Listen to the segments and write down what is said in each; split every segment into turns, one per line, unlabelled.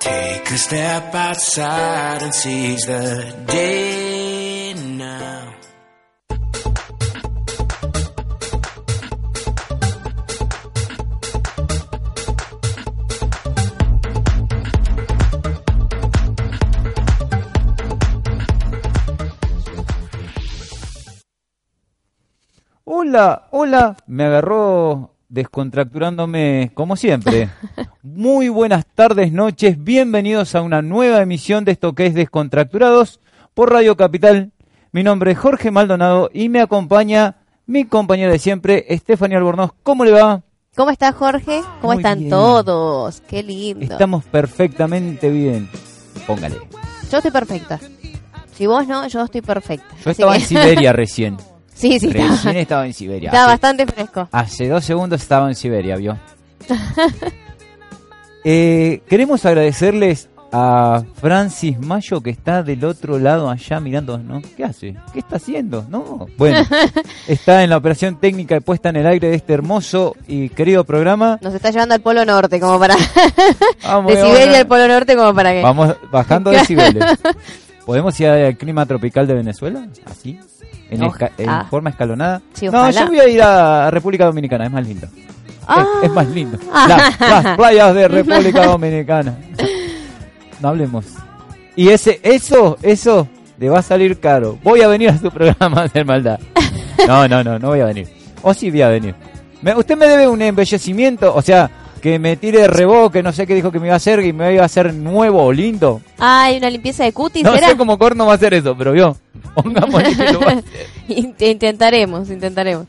Take a step outside and seize the day.
Hola, hola, me agarró descontracturándome como siempre. Muy buenas tardes, noches, bienvenidos a una nueva emisión de esto que es Descontracturados por Radio Capital. Mi nombre es Jorge Maldonado y me acompaña mi compañera de siempre, Estefanía Albornoz. ¿Cómo le va?
¿Cómo está Jorge? ¿Cómo
Muy
están
bien.
todos? Qué lindo.
Estamos perfectamente bien. Póngale.
Yo estoy perfecta. Si vos no, yo estoy perfecta.
Yo
Así
estaba
que-
en Siberia recién.
Sí, sí,
Recién
estaba,
estaba en Siberia.
estaba
Hace-
bastante fresco.
Hace dos segundos estaba en Siberia, ¿vio? Eh, queremos agradecerles a Francis Mayo que está del otro lado allá mirando, ¿no? ¿Qué hace? ¿Qué está haciendo? No. Bueno, está en la operación técnica de puesta en el aire de este hermoso y querido programa.
Nos está llevando al Polo Norte, como para...
Vamos,
de
ahora.
Siberia al Polo Norte, como para que...
Vamos bajando decibeles. ¿Podemos ir al clima tropical de Venezuela? Así, en, esca- en
ah.
forma escalonada.
Sí,
no, yo voy a ir a República Dominicana, es más lindo.
Ah.
Es, es más lindo.
Ah.
Las, las playas de República Dominicana. No hablemos. Y ese, eso, eso le va a salir caro. Voy a venir a su programa hacer maldad. No, no, no, no voy a venir. O sí voy a venir. Me- usted me debe un embellecimiento, o sea, que me tire reboque, no sé qué dijo que me iba a hacer, y me iba a hacer nuevo o lindo.
Hay una limpieza de cutis,
No
¿será?
sé cómo corno va a hacer eso, pero vio. Pongámosle que lo va a hacer.
Int- intentaremos, intentaremos.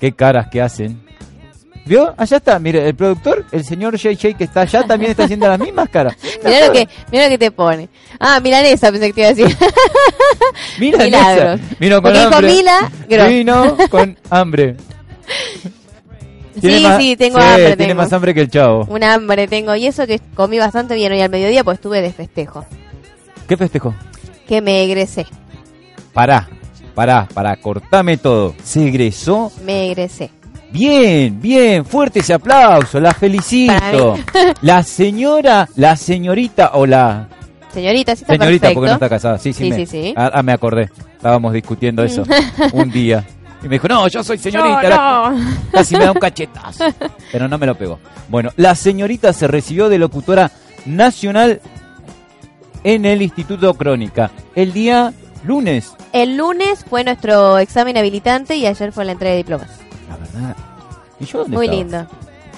Qué caras que hacen. ¿Vio? Allá está, mire, el productor, el señor JJ que está allá también está haciendo las mismas caras.
Mira lo que, mira lo que te pone. Ah, milanesa pensé que te iba a decir.
Mira
Milagros.
Vino con
Porque dijo
hambre.
milagro.
Vino con hambre.
Sí,
más-
sí, tengo
sí,
hambre,
Tiene
tengo.
más hambre que el chavo.
Un hambre tengo. Y eso que comí bastante bien hoy al mediodía, pues estuve de festejo.
¿Qué festejó?
Que me egresé.
Pará, pará, pará, cortame todo. Se egresó.
Me egresé.
Bien, bien, fuerte ese aplauso, la felicito. La señora, la señorita o la
Señorita, sí está
señorita,
perfecto.
porque no está casada. Sí, sí,
Sí,
me,
sí, sí.
Ah, ah, me acordé. Estábamos discutiendo eso un día. Y me dijo, no, yo soy señorita.
No.
Casi me da un cachetazo. Pero no me lo pegó. Bueno, la señorita se recibió de locutora nacional en el Instituto Crónica. El día lunes.
El lunes fue nuestro examen habilitante y ayer fue la entrega de diplomas.
La verdad. ¿Y yo dónde
Muy
estaba?
lindo.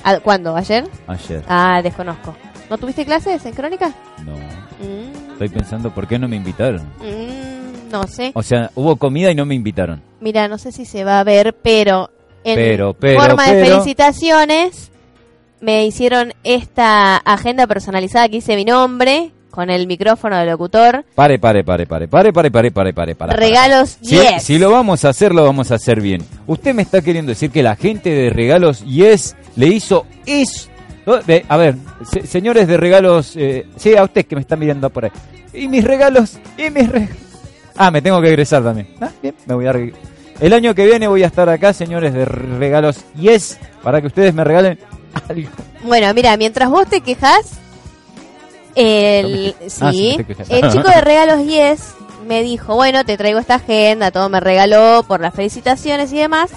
Ah, ¿Cuándo? ¿Ayer?
Ayer.
Ah, desconozco. ¿No tuviste clases en crónica?
No.
Mm,
Estoy pensando por qué no me invitaron.
mm, no sé.
O sea, hubo comida y no me invitaron.
Mira, no sé si se va a ver, pero en
Pero, pero,
forma de felicitaciones me hicieron esta agenda personalizada que hice mi nombre con el micrófono del locutor.
Pare, pare, pare, pare, pare, pare, pare, pare, pare, pare.
Regalos
Si,
Yes.
si lo vamos a hacer, lo vamos a hacer bien. Usted me está queriendo decir que la gente de Regalos Yes le hizo es de- a ver, se- señores de regalos, eh, sí, a usted que me está mirando por ahí. Y mis regalos, y mis regalos. Ah, me tengo que egresar también. Ah, bien, me voy a El año que viene voy a estar acá, señores de regalos Yes, para que ustedes me regalen algo.
Bueno, mira, mientras vos te quejas, el,
Ah, sí,
el chico de regalos Yes me dijo, bueno, te traigo esta agenda, todo me regaló por las felicitaciones y demás.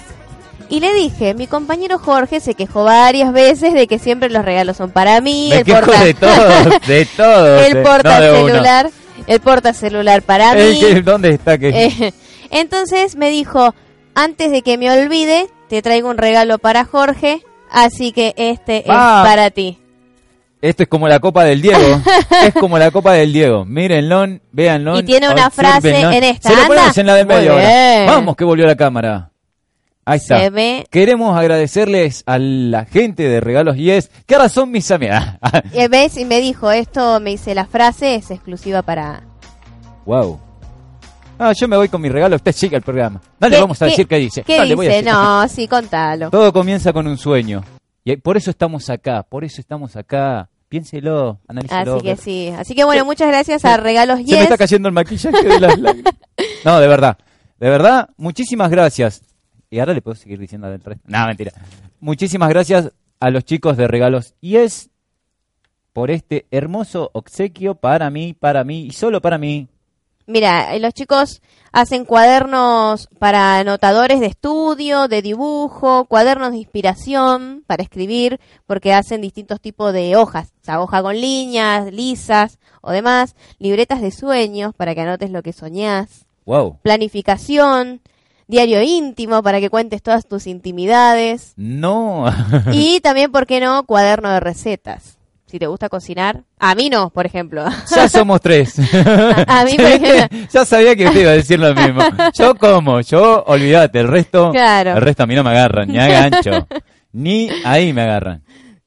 Y le dije, mi compañero Jorge se quejó varias veces de que siempre los regalos son para mí,
Me
el porta,
de todos, de todos.
el
eh,
porta
no
el porta celular para mí.
¿Dónde está? Que...
Eh, entonces me dijo, antes de que me olvide, te traigo un regalo para Jorge, así que este
Ah.
es para ti.
Esto es como la copa del Diego. es como la copa del Diego. Mírenlo, véanlo.
Y tiene una frase en esta.
Se lo ponemos en la del medio ahora. Vamos que volvió la cámara. Ahí está.
Se ve.
Queremos agradecerles a la gente de Regalos Yes, que ahora son mis amigas.
Y ves, y me dijo, esto me dice la frase, es exclusiva para...
wow. Ah, yo me voy con mi regalo, usted sigue el programa. No le
¿Qué-
vamos a
qué-
decir qué dice.
¿Qué
no, le voy a
dice?
decir.
No, sí, contalo.
Todo comienza con un sueño. Y por eso estamos acá, por eso estamos acá. Piénselo, analícelo.
Así que sí. Así que bueno, muchas gracias a Regalos
Se me
Yes.
está cayendo el maquillaje de las lágrimas. No, de verdad. De verdad, muchísimas gracias. Y ahora le puedo seguir diciendo del resto. Mentira. Muchísimas gracias a los chicos de regalos Yes por este hermoso obsequio para mí, para mí y solo para mí.
Mira, eh, los chicos hacen cuadernos para anotadores de estudio, de dibujo, cuadernos de inspiración para escribir, porque hacen distintos tipos de hojas, o sea, hoja con líneas, lisas o demás, libretas de sueños para que anotes lo que soñás,
Wow.
planificación, diario íntimo para que cuentes todas tus intimidades
No.
y también, ¿por qué no?, cuaderno de recetas. Si te gusta cocinar, a mí no, por ejemplo.
ya somos tres.
A mí, por ejemplo,
ya sabía que usted iba a decir lo mismo. Yo como, yo olvídate, el resto,
Claro.
el resto a mí no me agarran, ni a gancho. Ni ahí me agarran.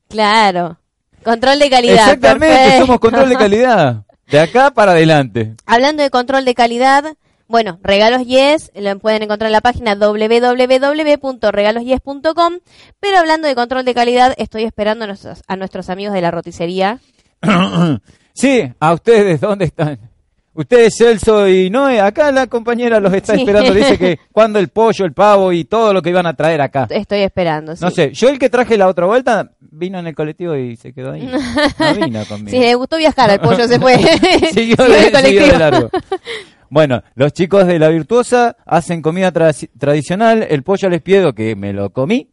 Claro. Control de calidad.
Exactamente,
perfecto.
somos control de calidad. De acá para adelante.
Hablando de control de calidad, bueno, Regalos Yes, lo pueden encontrar en la página www.regalosyes.com, pero hablando de control de calidad, estoy esperando a nuestros, a nuestros amigos de la roticería.
Sí, a ustedes, ¿dónde están? Ustedes, Celso y Noé, acá la compañera los está
Sí.
esperando. Dice que cuando el pollo, el pavo y todo lo que iban a traer acá.
Estoy esperando.
No
sí.
sé, yo el que traje la otra vuelta vino en el colectivo y se quedó ahí. No vino conmigo.
Si le gustó viajar, el pollo se fue.
siguió,
Siguió
de,
el
siguió
colectivo.
de largo. Bueno, los chicos de La Virtuosa hacen comida tra- tradicional. El pollo les pido que me lo comí.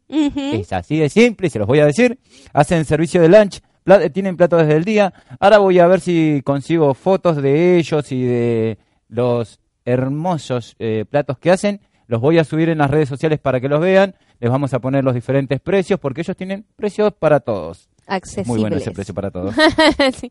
Es así de simple, se los voy a decir. Hacen servicio de lunch, pla- tienen platos desde el día. Ahora voy a ver si consigo fotos de ellos y de los hermosos eh, platos que hacen. Los voy a subir en las redes sociales para que los vean. Les vamos a poner los diferentes precios porque ellos tienen precios para todos.
Accesibles.
Muy bueno ese precio para todos.
Sí.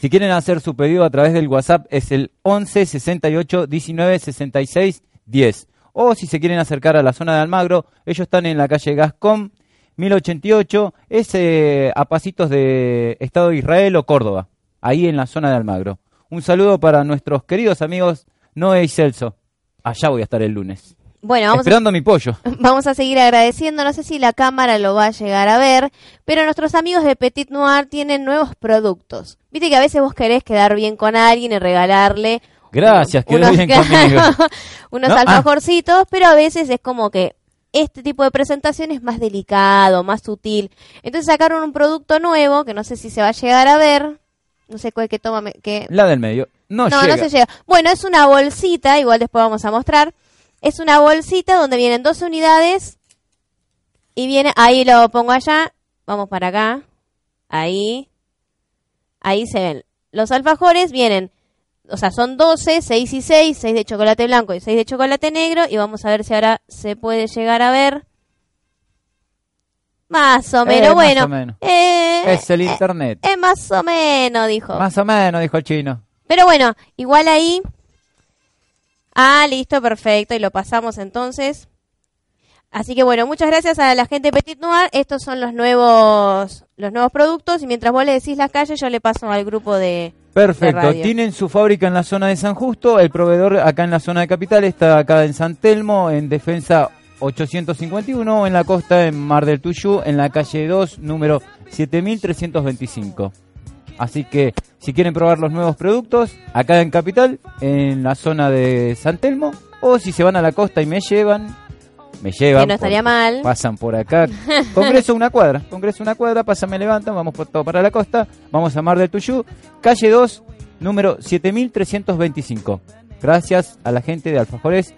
Si quieren hacer su pedido a través del WhatsApp es el 11 68 19 66 10. O si se quieren acercar a la zona de Almagro, ellos están en la calle Gascón 1088, es eh, a pasitos de Estado de Israel o Córdoba, ahí en la zona de Almagro. Un saludo para nuestros queridos amigos Noé y Celso. Allá voy a estar el lunes.
Bueno, vamos a
mi pollo.
Vamos a seguir agradeciendo, no sé si la cámara lo va a llegar a ver, pero nuestros amigos de Petit Noir tienen nuevos productos. Viste que a veces vos querés quedar bien con alguien y regalarle
Gracias, quedó
unos,
bien conmigo.
unos
¿No? Ah.
alfajorcitos, pero a veces es como que este tipo de presentación es más delicado, más sutil. Entonces sacaron un producto nuevo que no sé si se va a llegar a ver. No sé cuál que toma, que
La del medio. No,
no,
llega.
no se llega. Bueno, es una bolsita, igual después vamos a mostrar. Es una bolsita donde vienen 12 unidades y viene, ahí lo pongo allá, vamos para acá, ahí, ahí se ven. Los alfajores vienen, o sea, son 12, 6 y 6, 6 de chocolate blanco y 6 de chocolate negro y vamos a ver si ahora se puede llegar a ver. Más o
Eh,
menos,
más
bueno.
o menos.
eh,
Es el internet.
eh, más o menos, dijo.
Más o menos, dijo el chino.
Pero bueno, igual ahí. Ah, listo, perfecto. Y lo pasamos entonces. Así que bueno, muchas gracias a la gente de Petit Noir. Estos son los nuevos, los nuevos productos. Y mientras vos le decís las calles, yo le paso al grupo de. de
Perfecto,
radio.
tienen su fábrica en la zona de San Justo, el proveedor acá en la zona de Capital está acá en San Telmo, en Defensa 851, en la costa en Mar del Tuyú, en la calle 2, número 7325. Así que si quieren probar los nuevos productos, acá en Capital, en la zona de San Telmo, o si se van a la costa y me llevan, me llevan.
Que no estaría
por-
mal.
Pasan por acá. Congreso una cuadra. Congreso una cuadra, pasan, me levantan, vamos por todo para la costa. Vamos a Mar del Tuyú, calle 2, número 7325. Gracias a la gente de Alfajores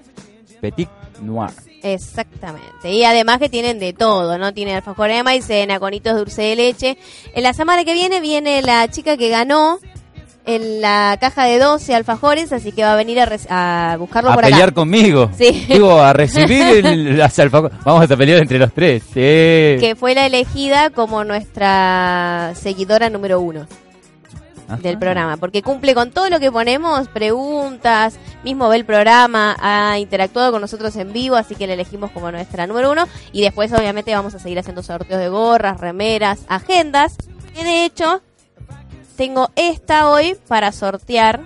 Petit Noir.
Exactamente. Y además que tienen de todo, ¿no? Tienen alfajores de maicena, conitos de dulce de leche. En la semana que viene viene la chica que ganó en la caja de 12 alfajores, así que va a venir a, a buscarlo
A
por
pelear
acá.
conmigo.
Sí.
Digo, a recibir el- las alfajores. Vamos a pelear entre los tres. Sí.
que fue la elegida como nuestra seguidora número uno
Ajá.
del programa, porque cumple con todo lo que ponemos, preguntas, mismo ve el programa, ha interactuado con nosotros en vivo, así que la elegimos como nuestra número uno, y después obviamente vamos a seguir haciendo sorteos de gorras, remeras, agendas, que de hecho tengo esta hoy para sortear.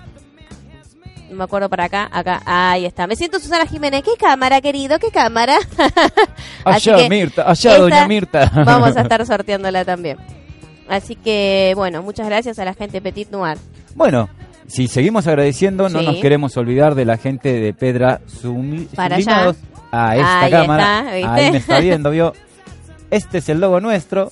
No me acuerdo para acá, acá, ahí está. Me siento Susana Jiménez. ¿Qué cámara, querido? ¿Qué cámara?
Allá, Mirta. Allá, doña Mirta.
Vamos a estar sorteándola también. Así que, bueno, muchas gracias a la gente Petit Noir.
Bueno, si seguimos agradeciendo, no nos queremos olvidar de la gente de Pedra Sumi-
Para
Sublimados. A esta
Ahí
cámara.
está.
Ahí me está viendo, vio. Este es el logo nuestro.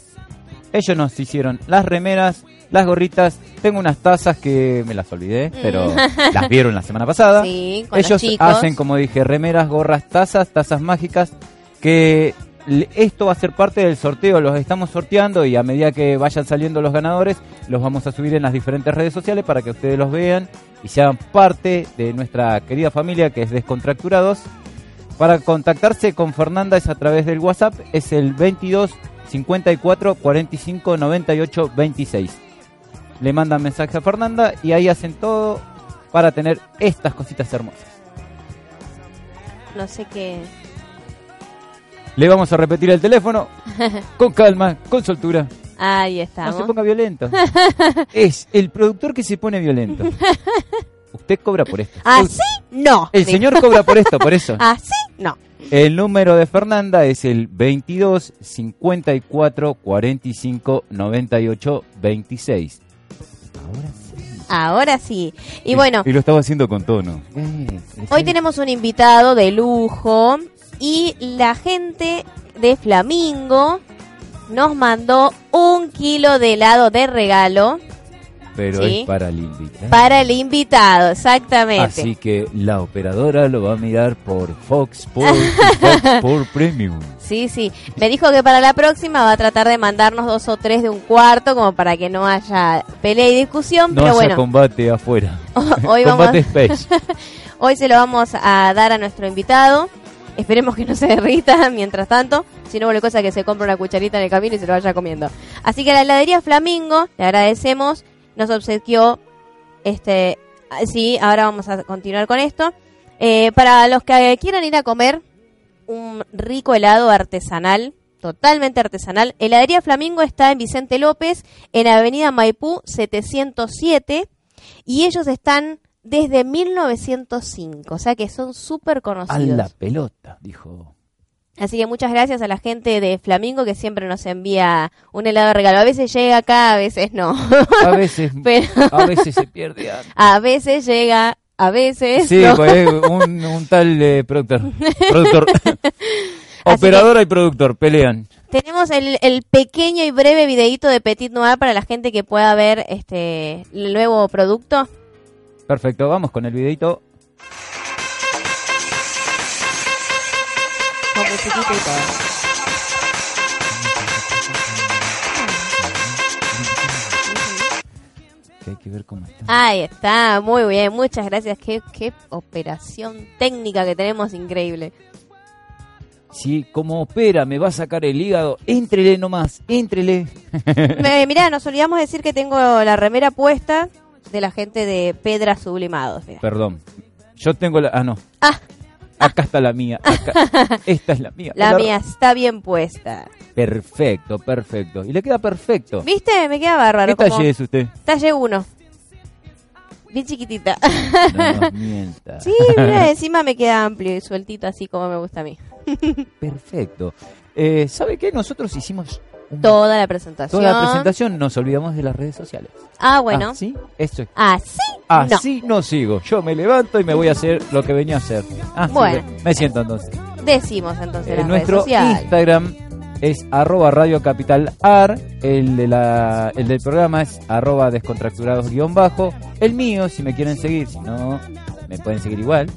Ellos nos hicieron las remeras, las gorritas. Tengo unas tazas que me las olvidé, pero las vieron la semana pasada.
Sí, con los
Ellos hacen, como dije, remeras, gorras, tazas, tazas mágicas, que esto va a ser parte del sorteo, los estamos sorteando y a medida que vayan saliendo los ganadores, los vamos a subir en las diferentes redes sociales para que ustedes los vean y sean parte de nuestra querida familia que es Descontracturados. Para contactarse con Fernanda es a través del WhatsApp, es el 22 54 45 98 26. Le mandan mensaje a Fernanda y ahí hacen todo para tener estas cositas hermosas.
No sé qué.
Le vamos a repetir el teléfono con calma, con soltura.
Ahí
No
estamos.
se ponga violento. es el productor que se pone violento. Usted cobra por esto.
¿Así? No.
El señor cobra por esto, por eso.
¿Así? No.
El número de Fernanda es el 22 54 45 98 26. Ahora sí.
Ahora sí. Y bueno,
Y lo estaba haciendo con tono. Eh,
hoy tenemos un invitado de lujo y la gente de Flamingo nos mandó un kilo de helado de regalo
Pero
Sí.
es para el invitado.
para el invitado, exactamente.
Así que la operadora lo va a mirar por Fox Sports y Fox Sports Premium.
Sí, sí. Me dijo que para la próxima va a tratar de mandarnos dos o tres de un cuarto como para que no haya pelea y discusión,
No
pero
haya
bueno,
combate afuera.
hoy vamos
combate Space.
Hoy se lo vamos a dar a nuestro invitado. Esperemos que no se derrita mientras tanto. Si no, vuelve cosa que se compre una cucharita en el camino y se lo vaya comiendo. Así que a la heladería Flamingo, le agradecemos. Nos obsequió este. ah, Sí, ahora vamos a continuar con esto. Eh, para los que quieran ir a comer un rico helado artesanal, totalmente artesanal, heladería Flamingo está en Vicente López, en Avenida Maipú 707 y ellos están desde 1905, o sea que son súper
A
conocidos.
la pelota, dijo.
Así que muchas gracias a la gente de Flamingo que siempre nos envía un helado de regalo. A veces llega acá, a veces no.
A veces,
Pero
a veces se pierde
a veces llega, a veces
Sí,
no.
pues un, un tal eh, productor. Productor. Operadora y productor pelean.
Tenemos el, el pequeño y breve videíto de Petit Noir para la gente que pueda ver este el nuevo producto.
Perfecto, vamos con el videito.
Con musiquita y todo.
Que hay que ver cómo está.
Ahí está, muy bien, muchas gracias. Qué, qué operación técnica que tenemos, increíble.
Si como opera me va a sacar el hígado, éntrele nomás, éntrele.
Mirá, nos olvidamos decir que tengo la remera puesta de la gente de Pedra Sublimados.
Perdón. Yo tengo la... Ah, no.
Ah,
Acá está la mía. acá. Esta es la mía.
la
La-
mía está bien puesta.
Perfecto, perfecto. Y le queda perfecto.
¿Viste? Me queda bárbaro.
¿Qué
como-
talle es usted?
Talle 1. Bien chiquitita.
No
sí, mira, encima me queda amplio y sueltito así como me gusta a mí.
Perfecto. Eh, ¿Sabe qué? Nosotros hicimos
Toda la presentación.
toda la presentación, nos olvidamos de las redes sociales.
Ah, bueno.
¿Sí? Eso es.
Así
Así no. sigo. Yo me levanto y me voy a hacer lo que venía a hacer. Ah,
Bueno.
me- siento entonces.
Decimos entonces
Eh,
las
nuestro
redes sociales.
Instagram es arroba Radio Capital Ar, el, de la, el del programa es arroba descontracturados guion bajo, el mío si me quieren seguir, si no me pueden seguir igual,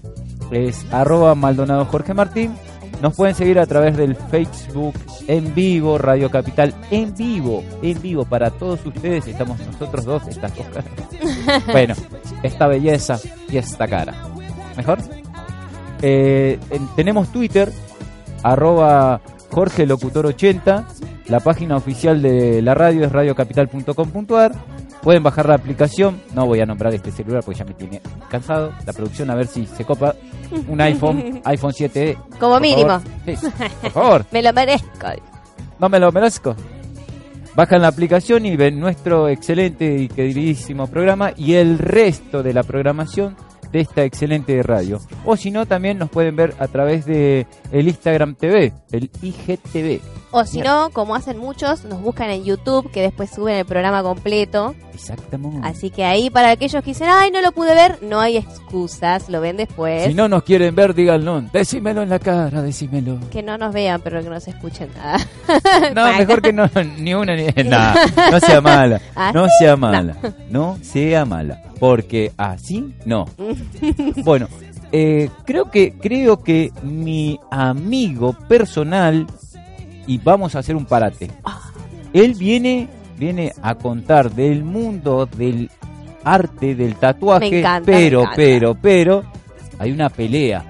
es arroba Maldonado Jorge Martín, nos pueden seguir a través del Facebook en vivo, Radio Capital en vivo, en vivo para todos ustedes, estamos nosotros dos, estas dos caras. bueno, esta belleza y esta cara. ¿Mejor? Eh, en- tenemos Twitter, arroba Jorge Locutor 80. La página oficial de la radio es radiocapital.com.ar. Pueden bajar la aplicación. No voy a nombrar este celular porque ya me tiene cansado. La producción a ver si se copa un iPhone, iPhone 7.
Como
por
mínimo.
favor. Sí, por favor,
Me lo merezco.
no me lo merezco. Bajan la aplicación y ven nuestro excelente y queridísimo programa y el resto de la programación de esta excelente radio. O si no, también nos pueden ver a través de el Instagram TV, el IGTV.
O si no, como hacen muchos, nos buscan en YouTube, que después suben el programa completo.
Exactamente.
Así que ahí, para aquellos que dicen, ay, no lo pude ver, no hay excusas, lo ven después.
Si no nos quieren ver, díganlo. Decímelo en la cara, decímelo.
Que no nos vean, pero que no se escuchen nada.
No, mejor que no, ni una ni nada. No sea mala.
¿Ah,
No sea mala. No sea mala. Porque así no. Bueno, eh, creo que creo que mi amigo personal y vamos a hacer un parate. Él viene viene a contar del mundo del arte del tatuaje,
Me encanta, me
pero pero pero hay una pelea.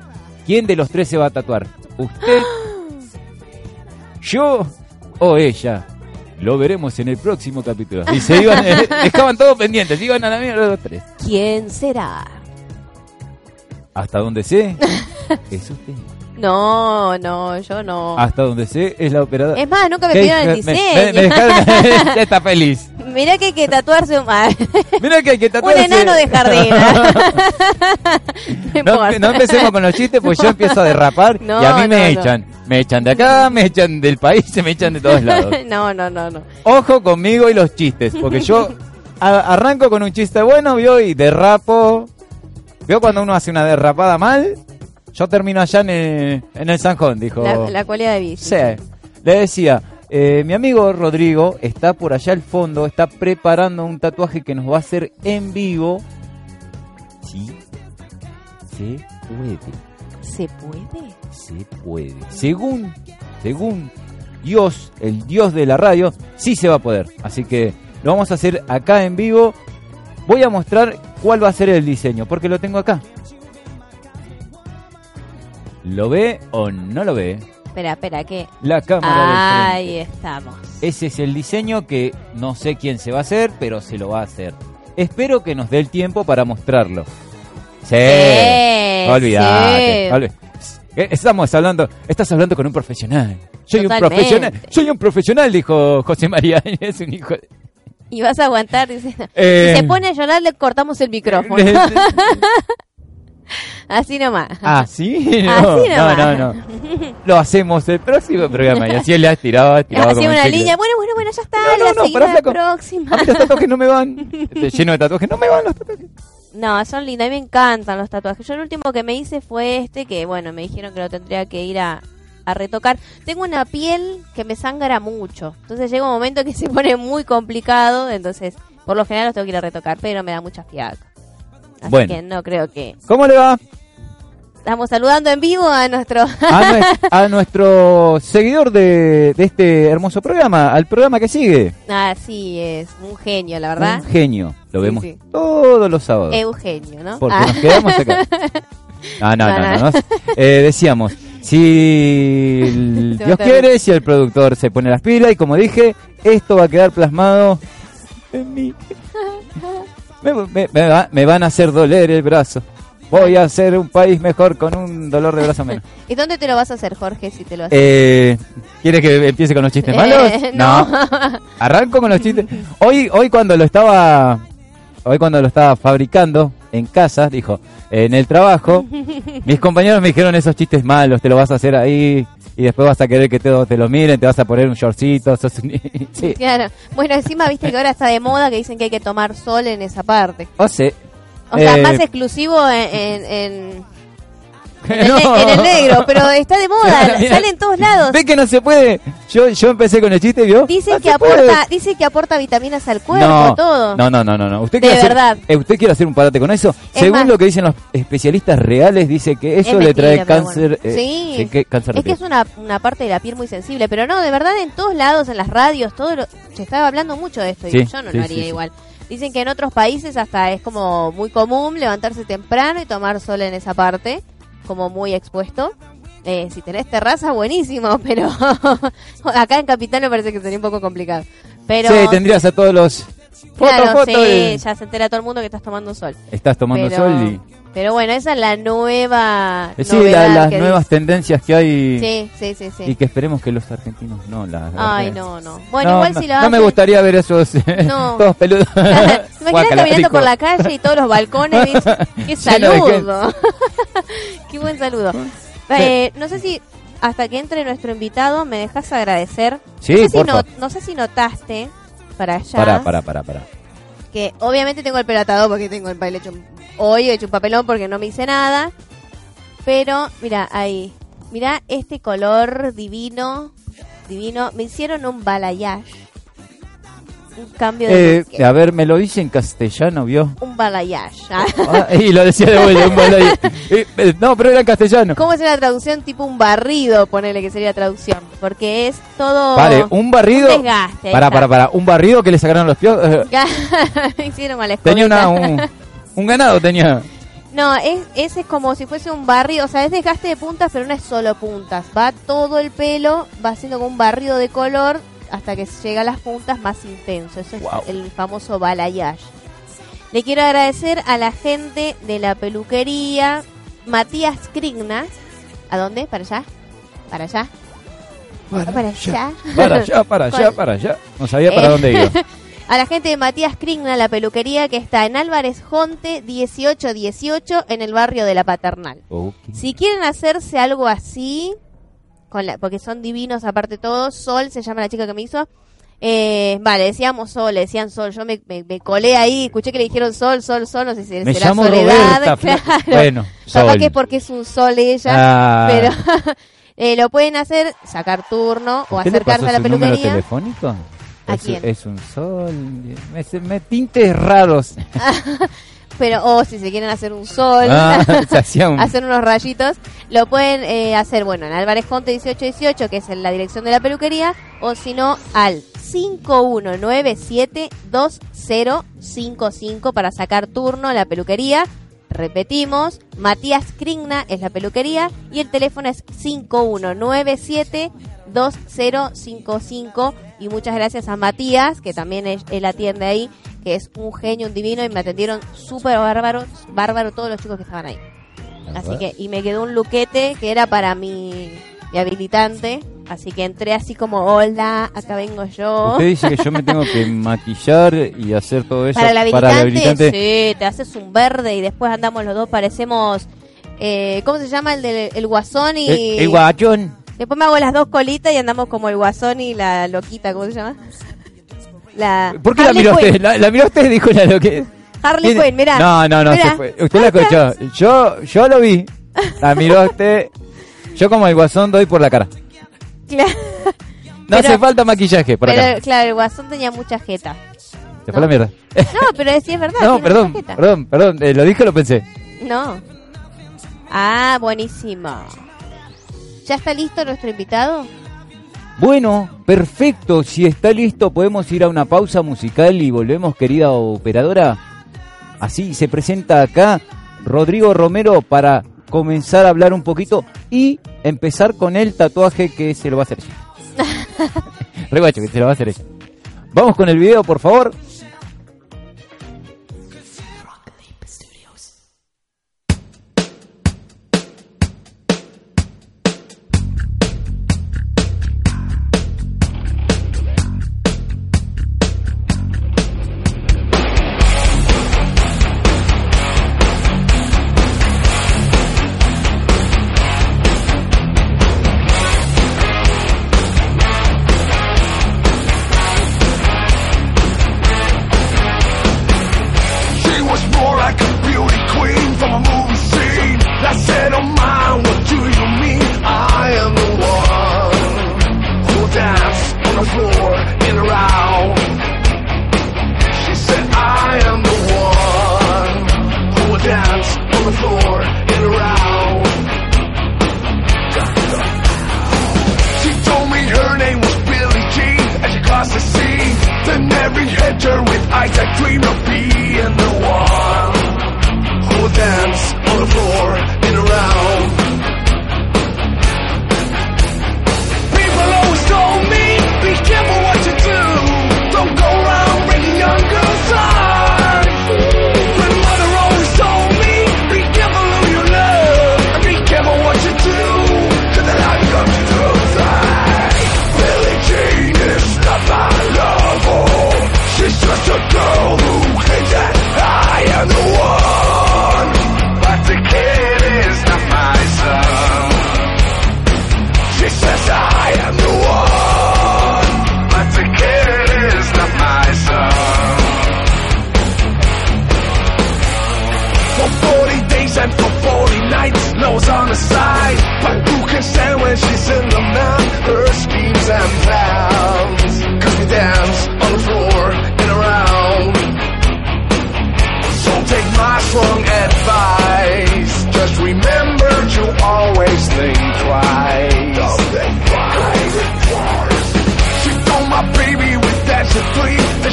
¿Quién de los tres se va a tatuar? ¿Usted? ¿Yo o ella? Lo veremos en el próximo capítulo. Y se iban, eh, dejaban todos pendientes, iban a la mierda los tres.
¿Quién será?
Hasta donde sé, es usted.
No, no, yo no.
Hasta donde sé, es la operadora.
Es más, nunca me
¿Qué
pidieron el
me-
diseño.
me- me dejaron- ya está feliz.
Mirá que hay que tatuarse un,
Mira que hay que
un
tatuarse.
enano de jardín. no,
No,
importa.
no empecemos con los chistes, pues yo empiezo a derrapar
No,
y a mí me echan. Me echan de acá, me echan del país, se me echan de todos lados.
no, no, no, no.
Ojo conmigo y los chistes, porque yo arranco con un chiste bueno, vio, y derrapo. Vio cuando uno hace una derrapada mal, yo termino allá en el, en el Sanjón, dijo.
La, la cualidad de bici.
Sí. Le decía, eh, mi amigo Rodrigo está por allá al fondo, está preparando un tatuaje que nos va a hacer en vivo. Sí, se puede,
¿Se puede?
se puede. Según, según Dios, el Dios de la radio, sí se va a poder. Así que lo vamos a hacer acá en vivo. Voy a mostrar cuál va a ser el diseño, porque lo tengo acá. ¿Lo ve o no lo ve?
Espera, espera, ¿qué?
La cámara del.
Ahí estamos.
Ese es el diseño que no sé quién se va a hacer, pero se lo va a hacer. Espero que nos dé el tiempo para mostrarlo. Sí.
Sí,
Olvídate.
sí.
olvi- Eh, Estamos hablando, estás hablando con un profesional. Soy
Totalmente.
un profesional, soy un profesional, dijo José María. Es un hijo. de-
Y vas a aguantar, dice.
Eh,
Si se pone a llorar, le cortamos el micrófono. Así nomás.
¿Ah, sí? No,
Así
no,
nomás.
no, no. Lo hacemos el próximo programa. Y así él le ha tirado, ha tirado
Hacía una línea. Bueno, bueno, bueno, ya está.
No, no,
la
no, pará,
la próxima.
A mí los tatuajes no me van. Estoy lleno de tatuajes, no me van los tatuajes.
No, son lindas, a mí me encantan los tatuajes. Yo el último que me hice fue este, que bueno, me dijeron que lo tendría que ir a, a retocar. Tengo una piel que me sangra mucho, entonces llega un momento que se pone muy complicado, entonces por lo general los tengo que ir a retocar, pero me da mucha fiaca. Así
Bueno.
que no creo que...
¿Cómo le va?
Estamos saludando en vivo a nuestro...
a, nue- a nuestro seguidor de, de este hermoso programa, al programa que sigue.
Así es, un genio, la verdad.
Un genio. Lo
Sí,
vemos
sí.
todos los sábados.
Eugenio, ¿no?
porque
Ah.
nos quedamos acá. No, no, no,
No.
Eh, decíamos, si el Dios quiere, si el productor se pone las pilas, y como dije, esto va a quedar plasmado en mí. Me, me- me va- me van a hacer doler el brazo. Voy a hacer un país mejor con un dolor de brazo menos.
¿Y dónde te lo vas a hacer, Jorge, si te lo haces?
Eh, ¿Quieres que empiece con los chistes malos?
Eh, no.
Arranco con los chistes. Hoy, hoy cuando lo estaba, hoy cuando lo estaba fabricando en casa, dijo, en el trabajo, mis compañeros me dijeron esos chistes malos, te lo vas a hacer ahí y después vas a querer que te, te lo miren, te vas a poner un shortcito, sos un- sí.
Claro. Bueno, encima viste que ahora está de moda que dicen que hay que tomar sol en esa parte.
O sea,
O sea,
eh,
más exclusivo en, en, en- en el,
no.
ne- en el negro, pero está de moda, sale en todos lados.
Ve que no se puede. Yo, yo empecé con el chiste, ¿vio?
Dicen
No
que
puede.
aporta, dicen que aporta vitaminas al cuerpo,
no,
todo.
No, no, no, no, no. Usted
De
quiere hacer-
verdad.
eh, usted quiere hacer un parate con eso.
Es
Según
más-
lo que dicen los especialistas reales, dice que eso
Es
le trae cáncer.
bueno.
eh,
Sí.
que cáncer de
Es que es una, una parte de la piel muy sensible, pero no, de verdad en todos lados, en las radios, todo lo- se estaba hablando mucho de esto y
Sí,
yo no
sí,
lo haría igual. Dicen que en otros países hasta es como muy común levantarse temprano y tomar sol en esa parte, como muy expuesto. Eh, si tenés terraza, buenísimo, pero acá en Capital me parece que sería un poco complicado. Pero
Sí, tendrías a todos los. Foto,
claro,
foto,
sí,
y-
ya se entera todo el mundo que estás tomando sol.
Estás tomando
pero,
sol y.
pero bueno, esa es la nueva.
Eh, Sí, la- las nuevas
dice.
tendencias que hay.
Sí, sí, sí, sí.
Y que esperemos que los argentinos no las.
Ay, no, no. Bueno,
No,
igual
no,
si lo
no
hacen...
me gustaría ver esos.
No.
todos peludos.
¿Te imaginas
Guácala,
caminando por la calle y todos los balcones? ¡Qué saludo! ¡Qué buen saludo! Eh, no sé si hasta que entre nuestro invitado, ¿me dejas agradecer?
Sí,
no, sé si no, no sé si notaste para allá
Pará, pará, pará, pará.
Que obviamente tengo el pelo atado porque tengo el baile hecho hoy he hecho un papelón porque no me hice nada. Pero mira ahí, mira este color divino, divino. Me hicieron un balayage, un cambio de
Eh, a ver, me lo dice en castellano, ¿vio?
un balayage. Ah.
Ah, y lo decía de vuelta, un balayo. Eh, eh, no, pero era en castellano.
¿Cómo es la traducción? Tipo un barrido, ponele que sería la traducción. Porque es todo.
Vale, un barrido.
un desgaste,
Para, para, para. Un barrido que le sacaron los
Me hicieron mal
tenía una, un, un ganado, tenía.
No, es, ese es como si fuese un barrido, o sea, es desgaste de puntas, pero no es solo puntas. Va todo el pelo, va haciendo como un barrido de color hasta que llega a las puntas más intenso. Eso es
Wow.
el famoso balayage. Le quiero agradecer a la gente de la peluquería Matías Krigna. ¿A dónde? ¿Para allá? ¿Para allá? ¿Para allá?
Para allá, para allá, para allá. No sabía para
Eh.
dónde iba.
A la gente de Matías Krigna, la peluquería que está en Álvarez Jonte 1818 en el barrio de la Paternal. Si quieren hacerse algo así, con la, porque son divinos aparte todos, Sol se llama la chica que me hizo. Eh, vale, decíamos Sol, le decían Sol. Yo me, me- me colé ahí, escuché que le dijeron Sol, Sol, Sol, no sé si
Me
será
llamo
Soledad.
Roberta. Fla-
claro.
Bueno,
Capaz
Sol.
que es porque es un Sol ella,
Ah.
pero eh, lo pueden hacer, sacar turno o
¿Usted le
acercarse a la peluquería.
telefónico?
¿A
es,
quién?
es un sol. Me, me tintes raros.
Pero, o si se quieren hacer un Sol.
Ah, un-
hacer unos rayitos, lo pueden eh, hacer, bueno, en Álvarez Jonte 1818, que es en la dirección de la peluquería, o si no, al 5197-2055 para sacar turno en la peluquería. Repetimos, Matías Krigna es la peluquería y el teléfono es 5197-2055. Y muchas gracias a Matías, que también es, él atiende ahí, que es un genio, un divino, y me atendieron súper bárbaros, bárbaro todos los chicos que estaban ahí. Así que, y me quedó un luquete que era para mi, mi habilitante. Así que entré así como, hola, acá vengo yo.
Usted dice que yo me tengo que maquillar y hacer todo eso
Para el habilitante,
habilitante.
sí, te haces un verde y después andamos los dos, parecemos, eh, ¿cómo se llama? El del el guasón y...
El, el guachón.
Después me hago las dos colitas y andamos como el guasón y la loquita, ¿cómo se llama? La
¿Por qué la miró
Quinn.
usted? La, la miró usted y dijo la lo que.
Harley Quinn, mirá.
No, no, no,
Mirá.
se fue. Usted la escuchó. Yo, yo lo vi. La miró usted. Yo como el guasón doy por la cara.
Claro,
No
Pero-
hace falta maquillaje por
pero,
acá.
claro, el guasón tenía mucha jeta.
Se fue la mierda.
No, pero sí es verdad.
No,
tiene
perdón,
mucha jeta.
perdón, perdón. eh, lo dije o lo pensé.
No. Ah, buenísimo. ¿Ya está listo nuestro invitado?
Bueno, perfecto. Si está listo, podemos ir a una pausa musical y volvemos, querida operadora. Así se presenta acá Rodrigo Romero para comenzar a hablar un poquito y empezar con el tatuaje que se lo va a hacer ella. Reguacho, que se lo va a hacer ella. Vamos con el video, por favor.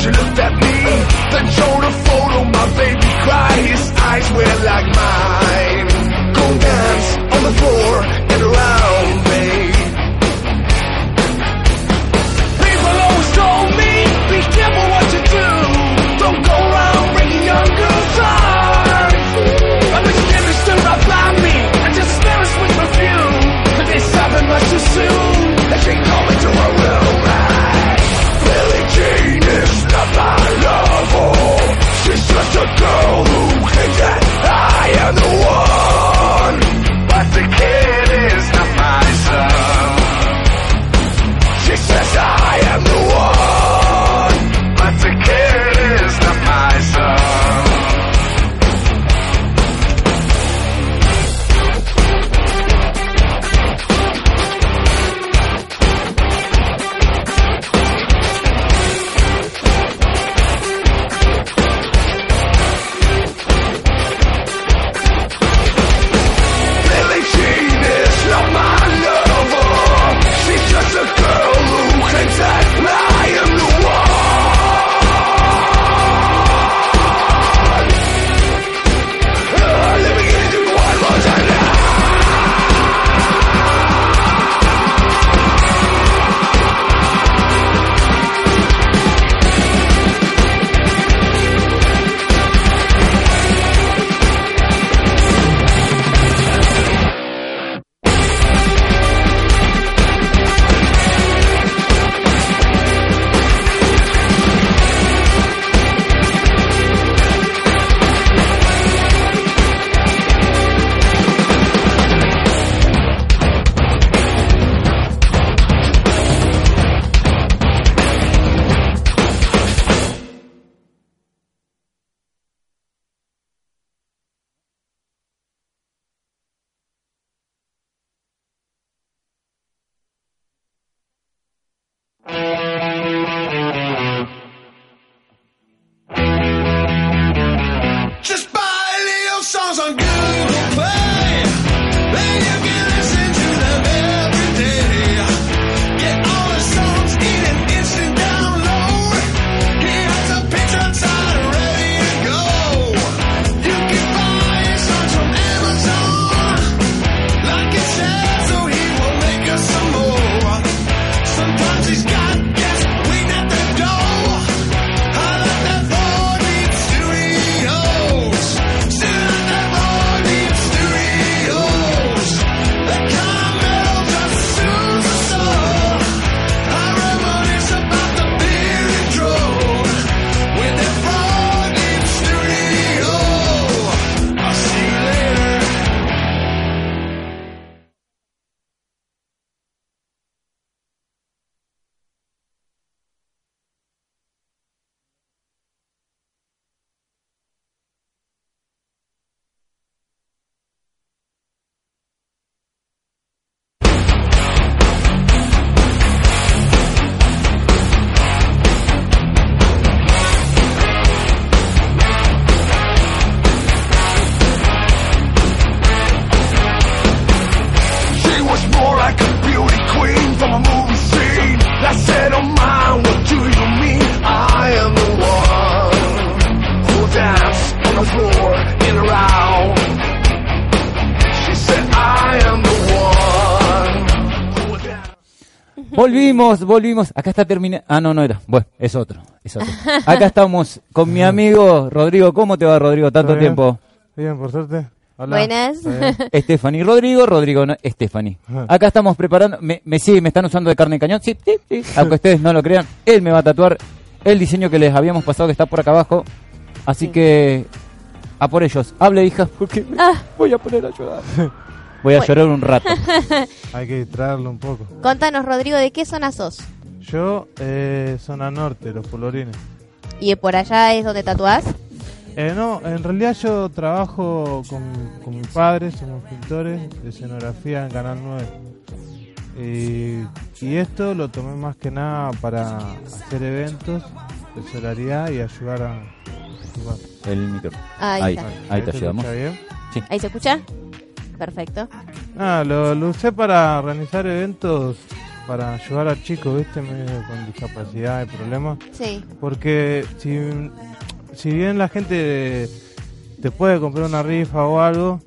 She looked at me. Then showed a photo. My baby cried. His eyes were like mine. Go dance on the floor and around, babe. People always told me, be careful what you do. Don't go around breaking young girls' hearts. I bet you never stood right by me. I just never with view. But this happened much too soon. And she called me to her room. Girl who thinks that I am the one.
Volvimos, volvimos. Acá está terminando. Ah, no, no era. Bueno, es otro, es otro. Acá estamos con mi amigo Rodrigo. ¿Cómo te va, Rodrigo? Tanto
¿Todo bien?
tiempo.
Bien, por suerte. Hola.
Buenas.
Stephanie Rodrigo, Rodrigo no, Stephanie. Acá estamos preparando, me, me sí, me están usando de carne de cañón, sí, sí, sí, aunque ustedes no lo crean, él me va a tatuar el diseño que les habíamos pasado que está por acá abajo, así que a por ellos, hable hija, porque me
Ah.
voy a poner a llorar. Voy a llorar un rato.
Hay que distraerlo un poco.
Contanos, Rodrigo, ¿de qué zona sos?
Yo, eh, zona norte, los colorines.
¿Y por allá es donde tatuás?
Eh, no, en realidad yo trabajo con, con mi padre, somos pintores de escenografía en Canal 9. Y, y esto lo tomé más que nada para hacer eventos de solidaridad y ayudar a... bueno,
El micro.
Ahí,
Ahí,
está.
ahí te
¿se
ayudamos.
escucha bien?
¿Ahí se escucha? Perfecto.
Ah, lo, lo usé para organizar eventos para ayudar a chicos, ¿viste? Medio con discapacidad y problemas.
Sí,
Porque si, si bien la gente te puede comprar una rifa o algo,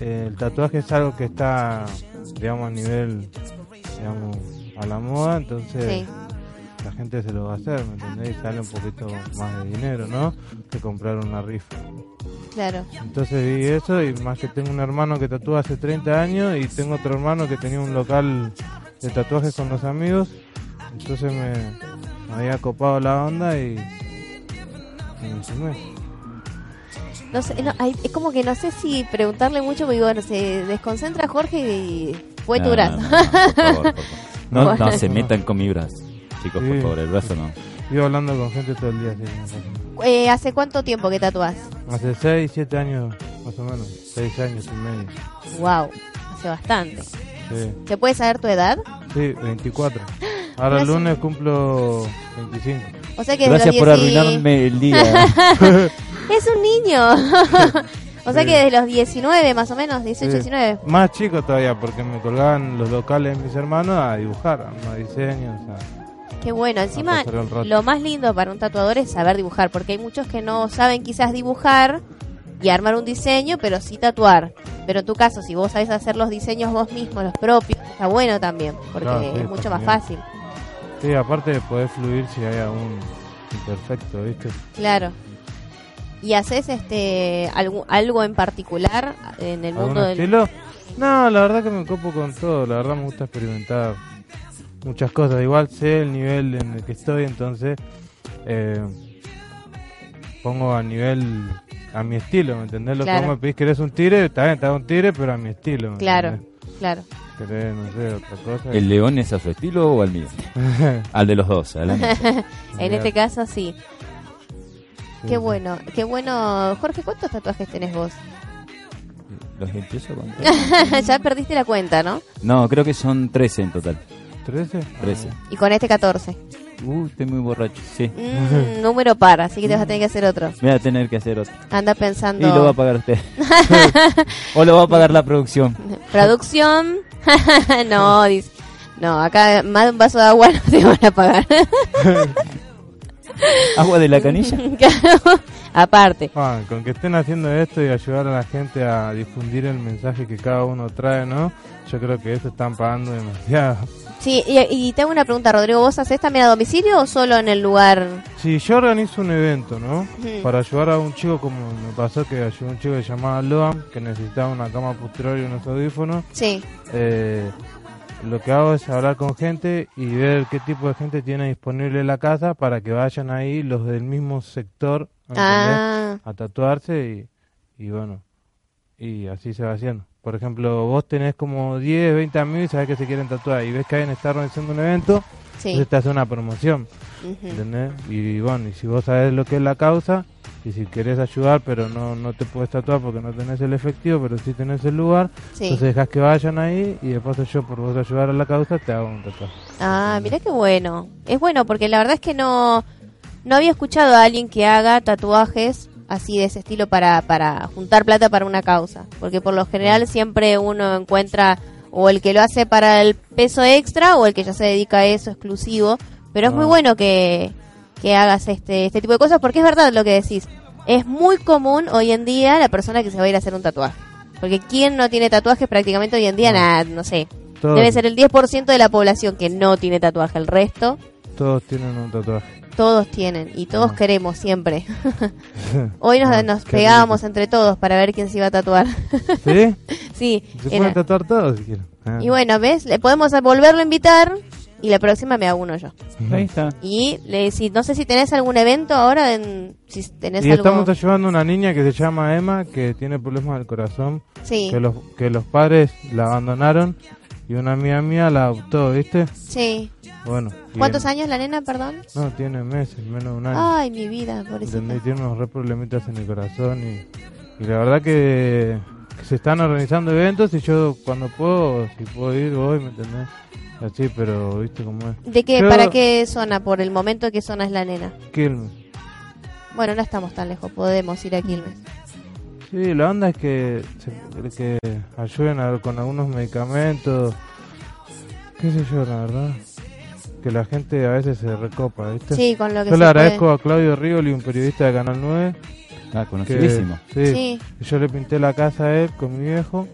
eh, el tatuaje es algo que está, digamos, a nivel, digamos, a la moda, entonces
sí.
la gente se lo va a hacer, ¿me entendés? Y sale un poquito más de dinero, ¿no? Que comprar una rifa.
Claro.
Entonces vi eso y más que tengo un hermano que tatúa hace 30 años y tengo otro hermano que tenía un local de tatuajes con los amigos. Entonces me, me había copado la onda y, y me sumé.
No sé, no, hay- es como que no sé si preguntarle mucho, porque bueno, se desconcentra Jorge y fue tu
No,
brazo.
No, no, por favor, por favor. No, no
Bueno.
se metan con mi brazo. Chicos, por favor, el brazo no.
Iba hablando con gente todo el día. así que.
Eh, ¿Hace cuánto tiempo que tatuás?
Hace 6, 7 años más o menos. 6 años y medio.
Wow, hace bastante.
Sí,
¿Se puede saber tu edad?
sí 24. Ahora el lunes cumplo 25.
O sea que de
Gracias por
10
arruinarme el día.
Es un niño. o sea
Sí.
que desde los 19 más o menos, 18,
Sí.
19.
Más chico todavía porque me colgaban los locales mis hermanos a dibujar, a a diseños. a-
Qué bueno, encima lo más lindo para un tatuador es saber dibujar, porque hay muchos que no saben quizás dibujar y armar un diseño, pero sí tatuar. Pero en tu caso, si vos sabés hacer los diseños vos mismos, los propios, está bueno también, porque
Claro, sí,
es mucho más
genial.
fácil.
Sí, aparte poder fluir si hay algún imperfecto, ¿viste?
Claro. ¿Y haces este algo, algo en particular en el
¿Algún
mundo del...
estilo? No, la verdad que me copo con todo, la verdad me gusta experimentar muchas cosas. Igual sé el nivel en el que estoy, entonces eh, pongo a nivel, a mi estilo, ¿me entendés? Lo
Claro.
que vos me pedís, querés un tigre, está bien, te hago un tigre, pero a mi estilo. ¿me
Claro,
entendés?
claro.
Querés, no sé, otra cosa.
¿El león es a su estilo o al mío? Al de los dos, al.
En este caso sí.
Sí,
Qué bueno, qué bueno. Jorge, ¿cuántos tatuajes tenés vos?
¿Los empiezo a contar?
ya perdiste la cuenta, ¿no?
No, creo que son 13 en total.
¿13?
13.
Y con este 14.
Uh, estoy muy borracho. Sí.
Mm, número par, así que te vas a tener que hacer otro.
Voy a tener que hacer otro.
Anda pensando.
Y lo va a pagar usted. o lo va a pagar la producción.
Producción. no, dice. No, acá más de un vaso de agua no te van a pagar.
Agua de la canilla.
Claro. Aparte.
Ah, con que estén haciendo esto y ayudar a la gente a difundir el mensaje que cada uno trae, ¿no? Yo creo que eso están pagando demasiado.
Sí, y, y te hago una pregunta, Rodrigo. ¿Vos hacés también a domicilio o solo en el lugar?
Si yo organizo un evento, ¿no? Para ayudar a un chico, como me pasó que ayudó a un chico que se llamaba Loam, que necesitaba una cama posterior y unos audífonos,
Sí,
eh, lo que hago es hablar con gente y ver qué tipo de gente tiene disponible la casa para que vayan ahí los del mismo sector.
Ah,
a tatuarse y, y bueno, y así se va haciendo. Por ejemplo, vos tenés como 10, 20 amigos y sabés que se quieren tatuar y ves que alguien está organizando un evento,
sí.
entonces te hace una promoción. ¿entendés? Y bueno, y si vos sabés lo que es la causa, y si querés ayudar, pero no, no te puedes tatuar porque no tenés el efectivo, pero sí tenés el lugar,
Sí.
entonces dejas que vayan ahí y después yo por vos ayudar a la causa te hago un tatuaje.
Ah, mira qué bueno. Es bueno porque la verdad es que no, no había escuchado a alguien que haga tatuajes así de ese estilo para, para juntar plata para una causa. Porque por lo general siempre uno encuentra o el que lo hace para el peso extra o el que ya se dedica a eso exclusivo. Pero es muy
Ah.
bueno que, que hagas este, este tipo de cosas porque es verdad lo que decís. Es muy común hoy en día la persona que se va a ir a hacer un tatuaje. Porque ¿quién no tiene tatuajes prácticamente hoy en día? Nada, no sé. Debe ser el 10% de la población que no tiene tatuaje. El resto,
todos tienen un tatuaje.
todos tienen. Y todos
Ah.
queremos siempre. Hoy nos,
Ah,
nos pegábamos
rico.
entre todos para ver quién se iba a tatuar.
¿Sí?
sí.
Se
era-
pueden tatuar todos si quieren. Ah.
Y bueno, ¿ves? Le podemos volverlo a invitar y la próxima me hago uno yo.
Ahí está.
Y le si, no sé si tenés algún evento ahora, en, si tenés
Y
algo...
estamos ayudando a una niña que se llama Emma, que tiene problemas del corazón,
Sí,
que los, que los padres la abandonaron y una amiga mía la adoptó, ¿viste?
Sí.
Bueno.
¿Cuántos años la nena, perdón?
No, tiene meses, menos de un año.
Ay, mi vida, pobrecita.
¿entendés? Tiene unos re problemitas en el corazón y, y la verdad que, que se están organizando eventos y yo cuando puedo, si puedo ir, voy, ¿me entendés? Así, pero viste cómo es.
¿De qué,
Yo-
¿Para qué zona? Por el momento, ¿qué zona es la nena?
Quilmes.
Bueno, no estamos tan lejos, podemos ir a Quilmes.
Sí, la onda es que, se- que ayuden a- con algunos medicamentos, qué sé yo, la verdad. Que la gente a veces se recopa, ¿viste?
Sí, con lo que
yo
se
le agradezco
puede.
a Claudio Rigoli, un periodista de Canal 9,
Ah,
que,
conocidísimo.
sí, yo le pinté la casa a él con mi viejo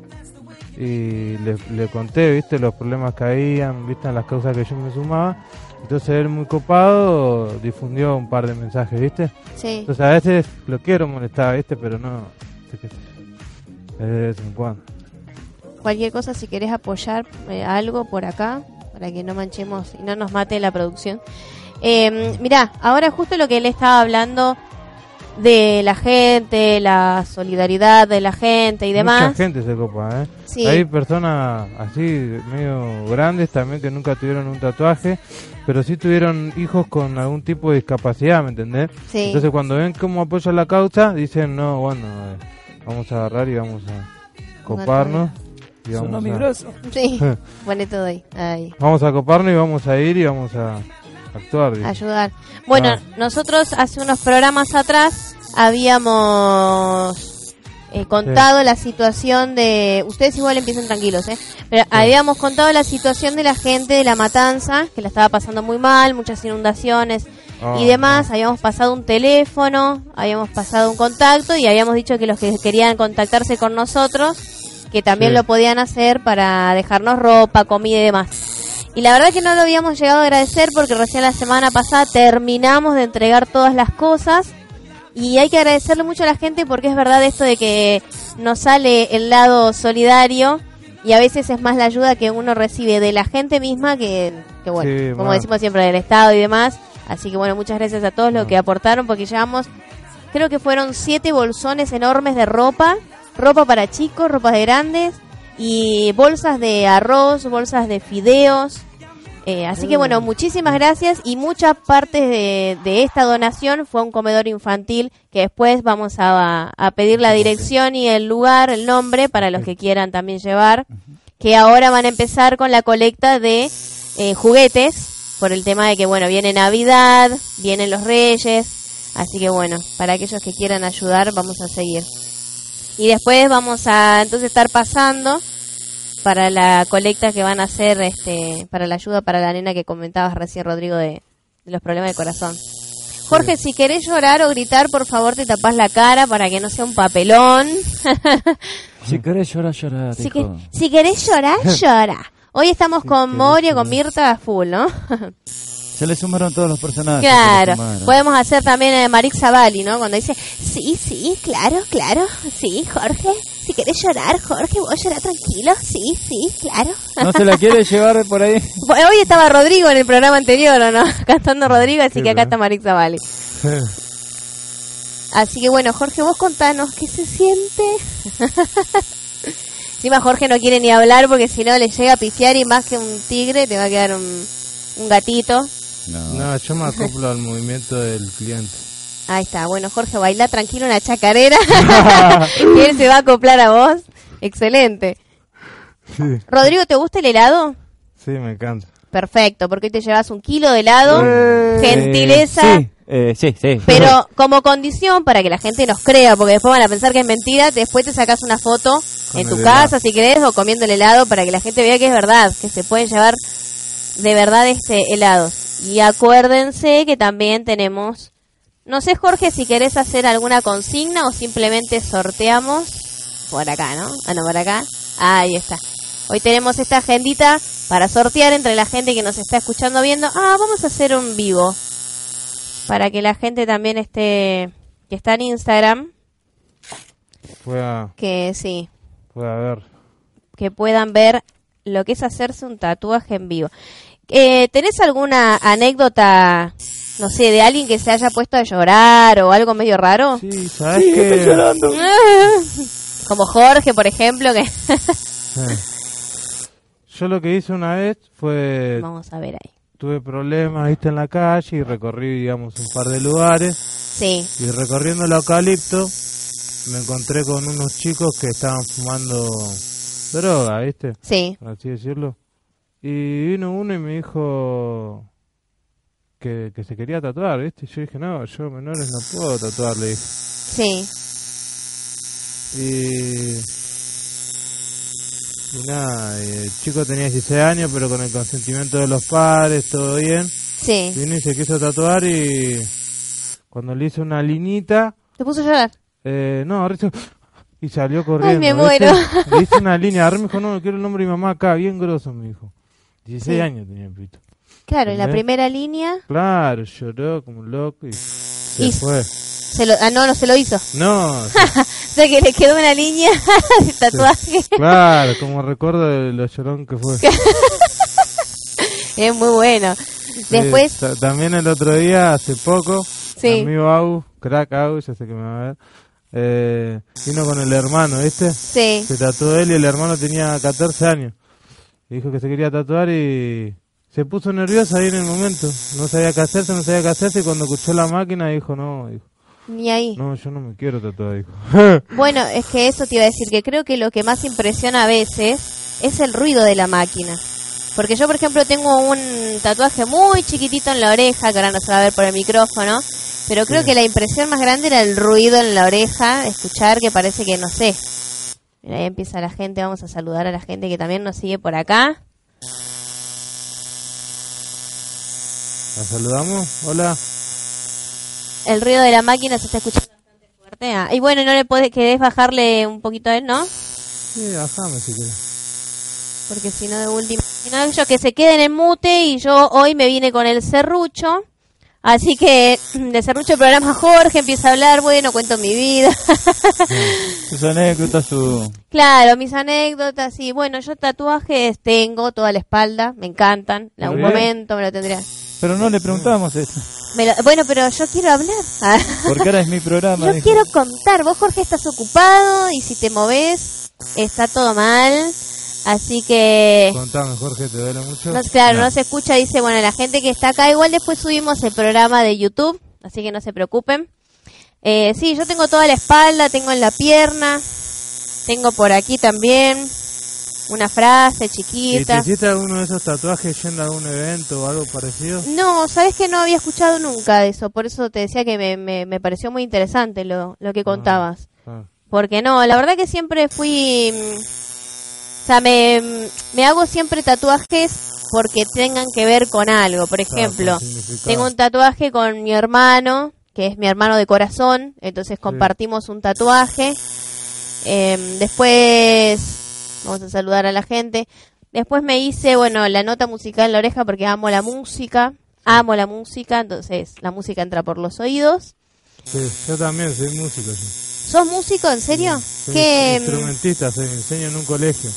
y le, le conté, ¿viste? Los problemas que habían, ¿viste? Las causas que yo me sumaba. Entonces él muy copado difundió un par de mensajes, ¿viste?
Sí.
Entonces a veces lo quiero molestar, ¿viste? Pero no, sé yo. de vez en cuando.
Cualquier cosa, si querés apoyar eh, algo por acá, para que no manchemos y no nos mate la producción. Eh, mirá, ahora justo lo que él estaba hablando de la gente, la solidaridad de la gente y demás.
Mucha gente se copa, ¿eh?
Sí.
Hay personas así, medio grandes también, que nunca tuvieron un tatuaje, pero sí tuvieron hijos con algún tipo de discapacidad, ¿me entendés?
Sí.
Entonces cuando ven cómo apoya la causa, dicen, no, bueno, eh, vamos a agarrar y vamos a coparnos. Y vamos, a,
Sí, pone todo ahí. ahí.
vamos a coparnos y vamos a ir y vamos a actuar. dice.
ayudar. Bueno,
Ah.
nosotros hace unos programas atrás habíamos eh, contado la situación de... Ustedes igual empiecen tranquilos, ¿eh? Pero habíamos contado la situación de la gente de La Matanza, que la estaba pasando muy mal, muchas inundaciones
Ah,
y demás. Habíamos pasado un teléfono, habíamos pasado un contacto y habíamos dicho que los que querían contactarse con nosotros, que también
Sí.
lo podían hacer para dejarnos ropa, comida y demás. Y la verdad que no lo habíamos llegado a agradecer porque recién la semana pasada terminamos de entregar todas las cosas y hay que agradecerle mucho a la gente porque es verdad esto de que nos sale el lado solidario y a veces es más la ayuda que uno recibe de la gente misma que, que bueno,
Sí,
como decimos siempre, del Estado y demás. Así que bueno, muchas gracias a todos los que aportaron porque llevamos, creo que fueron siete bolsones enormes de ropa, ropa para chicos, ropa de grandes y bolsas de arroz, bolsas de fideos. Eh, así que bueno, muchísimas gracias y mucha parte de, de esta donación fue un comedor infantil que después vamos a, a pedir la dirección y el lugar, el nombre para los que quieran también llevar, que ahora van a empezar con la colecta de eh, juguetes por el tema de que bueno, viene Navidad, vienen los Reyes, así que bueno, para aquellos que quieran ayudar vamos a seguir. Y después vamos a entonces estar pasando para la colecta que van a hacer este para la ayuda para la nena que comentabas recién Rodrigo de, de los problemas de corazón. Jorge, si querés llorar o gritar, por favor te tapás la cara para que no sea un papelón.
Si querés llorar, llorar.
si, que, si querés llorar, llora. Hoy estamos con Moria, con Mirta a full, ¿no?
Se le sumaron todos los personajes.
claro. Podemos hacer también a Marix Zavali, ¿no? Cuando dice, sí, sí, claro, claro. Sí, Jorge. Si querés llorar, Jorge, vos llorar tranquilo. Sí, sí, claro.
¿No se la quiere llevar por ahí?
Hoy estaba Rodrigo en el programa anterior, ¿o no? Cantando Rodrigo, así
Sí,
que acá está Marix Zavali. Así que bueno, Jorge, vos contanos qué se siente. Encima Jorge no quiere ni hablar porque si no le llega a pifiar y más que un tigre te va a quedar un, un gatito.
No.
No, yo me acoplo al movimiento del cliente.
Ahí está, bueno Jorge, baila tranquilo una chacarera y él se va a acoplar a vos. Excelente.
Sí,
Rodrigo, ¿te gusta el helado?
sí, me encanta.
Perfecto, porque hoy te llevas un kilo de helado.
Eh,
Gentileza.
Sí, eh, sí, sí.
Pero como condición para que la gente nos crea, porque después van a pensar que es mentira, después te sacas una foto
Con
en tu
helado.
casa si querés o comiendo el helado para que la gente vea que es verdad, que se pueden llevar de verdad este helados. Y acuérdense que también tenemos, no sé Jorge si querés hacer alguna consigna o simplemente sorteamos por acá, ¿no? Ah, no, por acá. Ahí está. Hoy tenemos esta agendita para sortear entre la gente que nos está escuchando viendo. Ah, vamos a hacer un vivo para que la gente también esté que está en Instagram, que sí,
fue a ver.
que puedan ver lo que es hacerse un tatuaje en vivo. Eh, ¿Tenés alguna anécdota, no sé, de alguien que se haya puesto a llorar o algo medio raro?
Sí, ¿sabes qué?
Como Jorge, por ejemplo, que
Eh. Yo lo que hice una vez fue,
Vamos a ver ahí.
tuve problemas, viste, en la calle y recorrí, digamos, un par de lugares.
Sí,
Y recorriendo el eucalipto, me encontré con unos chicos que estaban fumando droga, viste,
sí.
por así decirlo. Y vino uno y me dijo que, que se quería tatuar, viste. Y yo dije, no, yo menores no puedo tatuar, le dije.
Sí,
Y, y nada, y el chico tenía 16 años, pero con el consentimiento de los padres, todo bien.
sí.
Vino y se quiso tatuar y cuando le hice una linita,
¿Te puso a llorar?
eh, no, hizo- y salió corriendo.
me
¿viste?
muero.
Le hice una línea, y me dijo, no, quiero el nombre de mi mamá acá, bien grosso, me dijo. 16
Sí.
años tenía el pito.
Claro, en la primera línea
Claro, lloró como un loco y se
Y-
fue.
se lo, ah, no, no se lo hizo.
No,
O sea que le quedó una línea de tatuaje.
claro, como recuerdo de lo llorón que fue.
Es muy bueno. Después,
ta- también el otro día, hace poco,
Sí.
amigo Au, crack Au, ya sé que me va a ver, eh, vino con el hermano, ¿viste?
sí.
Se tatuó él y el hermano tenía 14 años. Dijo que se quería tatuar y se puso nervioso ahí en el momento. No sabía qué hacerse, no sabía qué hacerse y cuando escuchó la máquina dijo, no, dijo,
Ni ahí.
no, yo no me quiero tatuar, dijo.
Bueno, es que eso te iba a decir, que creo que lo que más impresiona a veces es el ruido de la máquina. Porque yo, por ejemplo, tengo un tatuaje muy chiquitito en la oreja, que ahora no se va a ver por el micrófono, pero creo que la impresión más grande era el ruido en la oreja, escuchar que parece que no sé. Mira, ahí empieza la gente, vamos a saludar a la gente que también nos sigue por acá.
¿La saludamos? Hola.
El ruido de la máquina se está escuchando bastante fuerte. Ah, y bueno, ¿no le podés, querés bajarle un poquito a él, no?
Sí, bajame si querés.
Porque si no, de última. Si no, ellos que se queden en mute y yo hoy me vine con el serrucho. Así que de serrucho el programa Jorge empieza a hablar, bueno, cuento mi vida.
Sus anécdotas, su...
claro, mis anécdotas y bueno, yo tatuajes tengo toda la espalda, me encantan. En algún momento me lo tendría.
Pero no le preguntamos eso.
Me lo- bueno, pero yo quiero hablar.
Porque ahora es mi programa.
yo
dijo.
quiero contar. Vos, Jorge, estás ocupado y si te moves, está todo mal. Así que...
Contame, Jorge, ¿te duele mucho?
No, claro, no. se escucha, dice, bueno, la gente que está acá, igual después subimos el programa de YouTube, así que no se preocupen. Eh, sí, yo tengo toda la espalda, tengo en la pierna, tengo por aquí también una frase
¿Y te
chiquita.
hiciste alguno de esos tatuajes yendo a algún evento o algo parecido?
No, sabes que no había escuchado nunca de eso, por eso te decía que me, me, me pareció muy interesante lo, lo que contabas.
Ah,
Porque no, la verdad que siempre fui... mm, O sea, me, me hago siempre tatuajes porque tengan que ver con algo. Por ejemplo, tengo un tatuaje con mi hermano, que es mi hermano de corazón, entonces compartimos un tatuaje. Em, después, vamos a saludar a la gente. Después me hice, bueno, la nota musical en la oreja porque amo la música. Amo la música, entonces la música entra por los oídos.
Sí, yo también soy músico. sí.
¿Sos músico, en serio?
Soy
¿Qué? em,
instrumentista, soy, enseño en un colegio.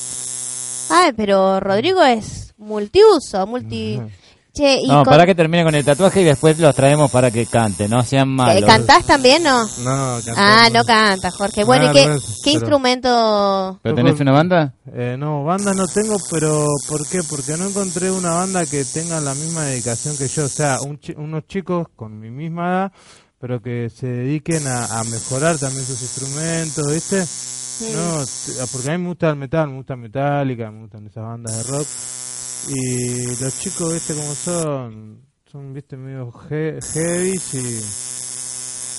Ay, pero Rodrigo es multiuso, multi...
Ajá.
Che, y
No,
con-
para que termine con el tatuaje y después los traemos para que cante, no sean malos.
¿Cantás también, no?
No,
Ah, no canta, Jorge. Bueno, ¿y qué,
vergüenza,
qué
pero-
instrumento?
¿Pero tenés una banda?
Eh, no, banda no tengo, pero ¿por qué? Porque no encontré una banda que tenga la misma dedicación que yo. O sea, un chi- unos chicos con mi misma edad, pero que se dediquen a, a mejorar también sus instrumentos, ¿viste? No, t- porque a mí me gusta el metal, me gusta Metallica, me gustan esas bandas de rock. Y los chicos, ¿viste cómo son? Son, ¿viste? Medio he heavy y...